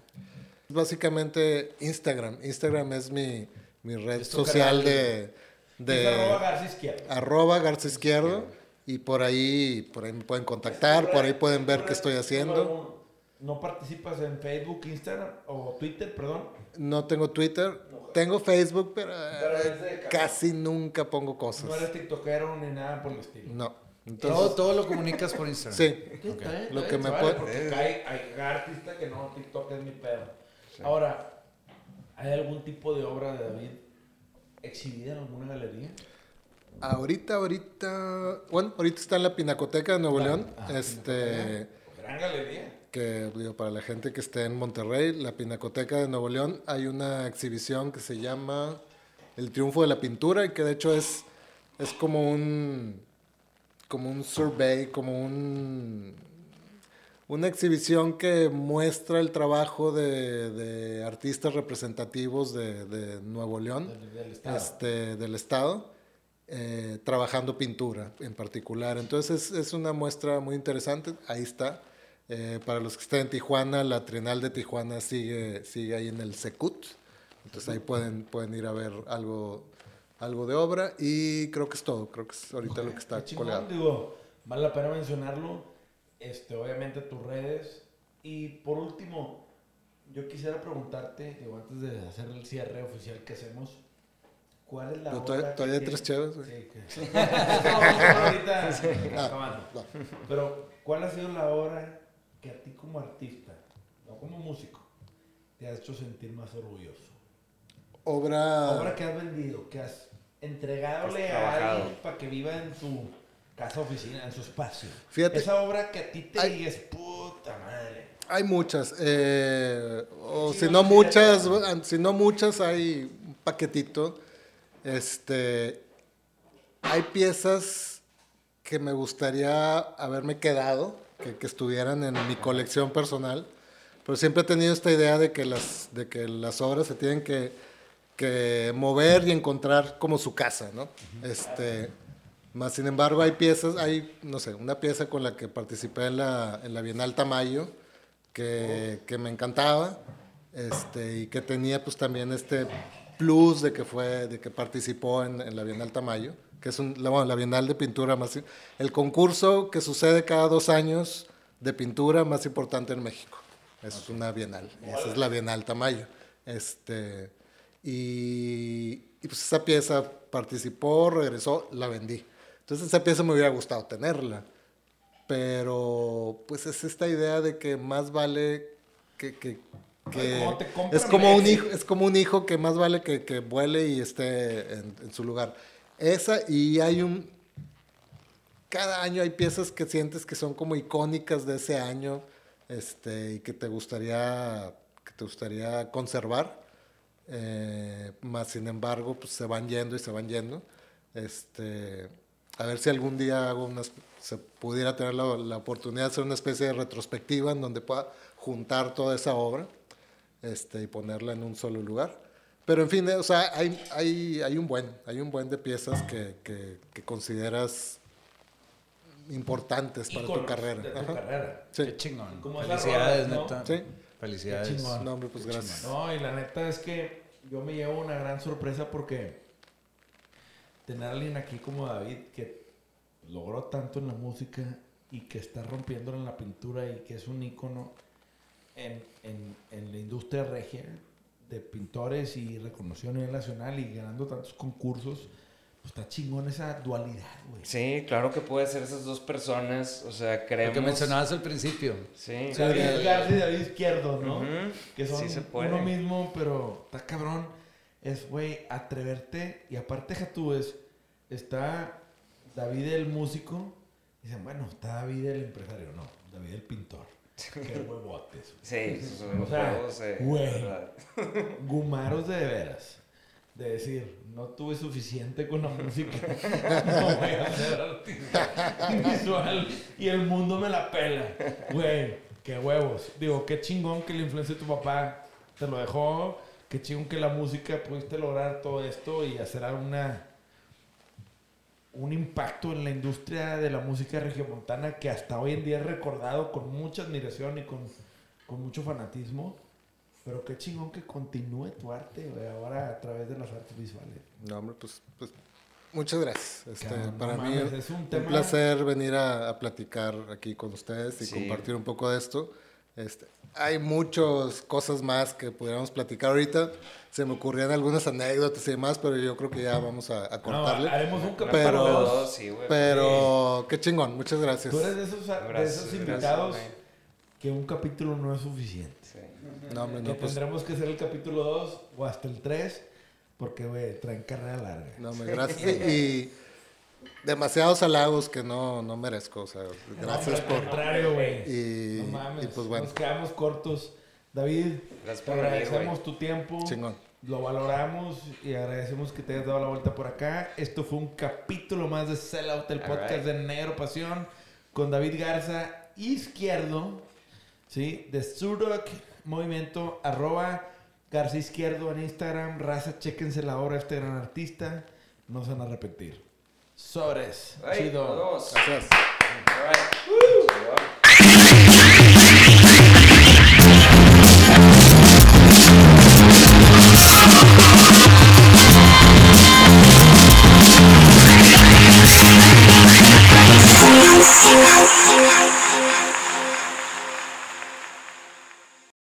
básicamente Instagram. Instagram es mi, mi red Es social de de arroba Garza Izquierdo. arroba Garza Izquierdo y por ahí por ahí me pueden contactar, por ahí pueden ver qué estoy haciendo. ¿No participas en Facebook, Instagram o Twitter, perdón? No tengo Twitter, tengo Facebook, pero, Pero eh, es de- casi nunca pongo cosas. No eres tiktokero ni nada por el estilo. No. Todo, Entonces, todo lo comunicas por Instagram. sí. Ok, está bien, Lo que me vale, puede- hay, hay artistas que no, TikTok es mi pedo. Ahora, ¿hay algún tipo de obra de David exhibida en alguna galería? Ahorita, ahorita, bueno, ahorita está en la Pinacoteca de Nuevo León, Ah, este, Gran galería. Que digo, para la gente que esté en Monterrey, la Pinacoteca de Nuevo León, hay una exhibición que se llama El Triunfo de la Pintura y que de hecho es, es como un, como un survey, como un, una exhibición que muestra el trabajo de, de artistas representativos de, de Nuevo León Del, del estado. este, del Estado, eh, trabajando pintura en particular. Entonces es, es una muestra muy interesante, ahí está. Eh, para los que estén en Tijuana, la Trienal de Tijuana sigue, sigue ahí en el Secut. Entonces ahí pueden, pueden ir a ver algo, algo de obra y creo que es todo. Creo que es ahorita lo que está chingón, colgado. Digo, vale la pena mencionarlo. Este, obviamente tus redes. Y por último, yo quisiera preguntarte, digo, antes de hacer el cierre oficial que hacemos, ¿cuál es la Pero obra todavía- hay tres güey. Sí, que... No, ahorita Ah, acabando. va. Pero, ¿cuál ha sido la obra que a ti como artista, no como músico, te ha hecho sentir más orgulloso? Obra... Obra que has vendido, que has entregadole Que has a alguien para que viva en su casa oficina, en su espacio. Fíjate. Esa obra que a ti te Ay. digas, puta madre. Hay muchas. eh, o Sí, si no muchas, si no muchas, hay un paquetito. Este, hay piezas que me gustaría haberme quedado, que, que estuvieran en mi colección personal. Pero siempre he tenido esta idea de que las, de que las obras se tienen que, que mover y encontrar como su casa, ¿no? Este, más sin embargo, hay piezas, hay, no sé, una pieza con la que participé en la, en la Bienal Tamayo, que, que me encantaba, este, y que tenía pues también este plus de que fue, de que participó en, en la Bienal Tamayo, que es un, la, bueno, la Bienal de Pintura más, el concurso que sucede cada dos años de pintura más importante en México. Es una Bienal, esa es la Bienal Tamayo. Este, y, y, pues esa pieza participó, regresó, la vendí. Entonces esa pieza me hubiera gustado tenerla. Pero pues es esta idea de que más vale que... que- que es como un hijo es como un hijo que más vale que, que vuele y esté en, en su lugar esa y hay un cada año hay piezas que sientes que son como icónicas de ese año este y que te gustaría que te gustaría conservar eh, más sin embargo pues se van yendo y se van yendo este a ver si algún día hago unas, se pudiera tener la, la oportunidad de hacer una especie de retrospectiva en donde pueda juntar toda esa obra este, y ponerla en un solo lugar. Pero en fin, eh, o sea, hay, hay, hay un buen, hay un buen de piezas que, que, que consideras importantes para tu carrera. De tu Ajá. carrera. Sí. Qué chingón. Como Felicidades, rola, ¿no? neta. Sí. Felicidades. Qué chingón. No, hombre, pues gracias. No, y la neta es que yo me llevo una gran sorpresa porque tener a alguien aquí como David que logró tanto en la música y que está rompiendo en la pintura y que es un ícono en, en, en la industria regia de pintores y reconocido a nivel nacional y ganando tantos concursos, pues está chingón esa dualidad, güey. Sí, claro que puede ser esas dos personas. O sea, Lo creemos. que mencionabas al principio. Sí. David Garza y David Izquierdo, ¿no? Ujú. Que son Sí se puede. uno mismo, pero está cabrón. Es, güey, atreverte. Y aparte, tú, es, está David el músico. Dicen, bueno, está David el empresario. No, David el pintor. Qué huevotes. Sí, esos son juegos, eh, güey. Gumaros de veras. De decir, no tuve suficiente con la música. no voy a ser artista visual. Y el mundo me la pela. Güey, qué huevos. Digo, qué chingón que la influencia de tu papá te lo dejó. Qué chingón que la música pudiste lograr todo esto y hacer una un impacto en la industria de la música regiomontana que hasta hoy en día es recordado con mucha admiración y con, con mucho fanatismo. Pero qué chingón que continúe tu arte, güey, ahora a través de las artes visuales. No, hombre, pues, pues muchas gracias. Este, no para mí mames, es un un tema- placer venir a, a platicar aquí con ustedes y Sí. compartir un poco de esto. Este, hay muchas cosas más que pudiéramos platicar ahorita. Se me ocurrían algunas anécdotas y demás, pero yo creo que ya vamos a, a No, cortarle. haremos un capítulo Pero- dos. Sí, güey. pero qué chingón, muchas gracias. Tú eres de esos, de invitados que un capítulo no es suficiente. Sí. No, hombre, que no, pues, tendremos que hacer el capítulo 2 o hasta el 3 porque, güey, traen carrera larga. no, hombre, gracias. Y, y demasiados halagos que no, no merezco. O sea, gracias No, por... Al contrario, güey. Y, No mames, y pues bueno, nos quedamos cortos. David, Gracias te por venir, agradecemos tu tiempo. chingón. Lo valoramos y agradecemos que te hayas dado la vuelta por acá. Esto fue un capítulo más de Sellout, el podcast right. de Negro Pasión, con David Garza Izquierdo, ¿sí? De Surdoc Movimiento, arroba Garza Izquierdo en Instagram. Raza, chéquense la obra de este gran artista. No se van a arrepentir. Sobres. Chido. nos vemos. Gracias. All right.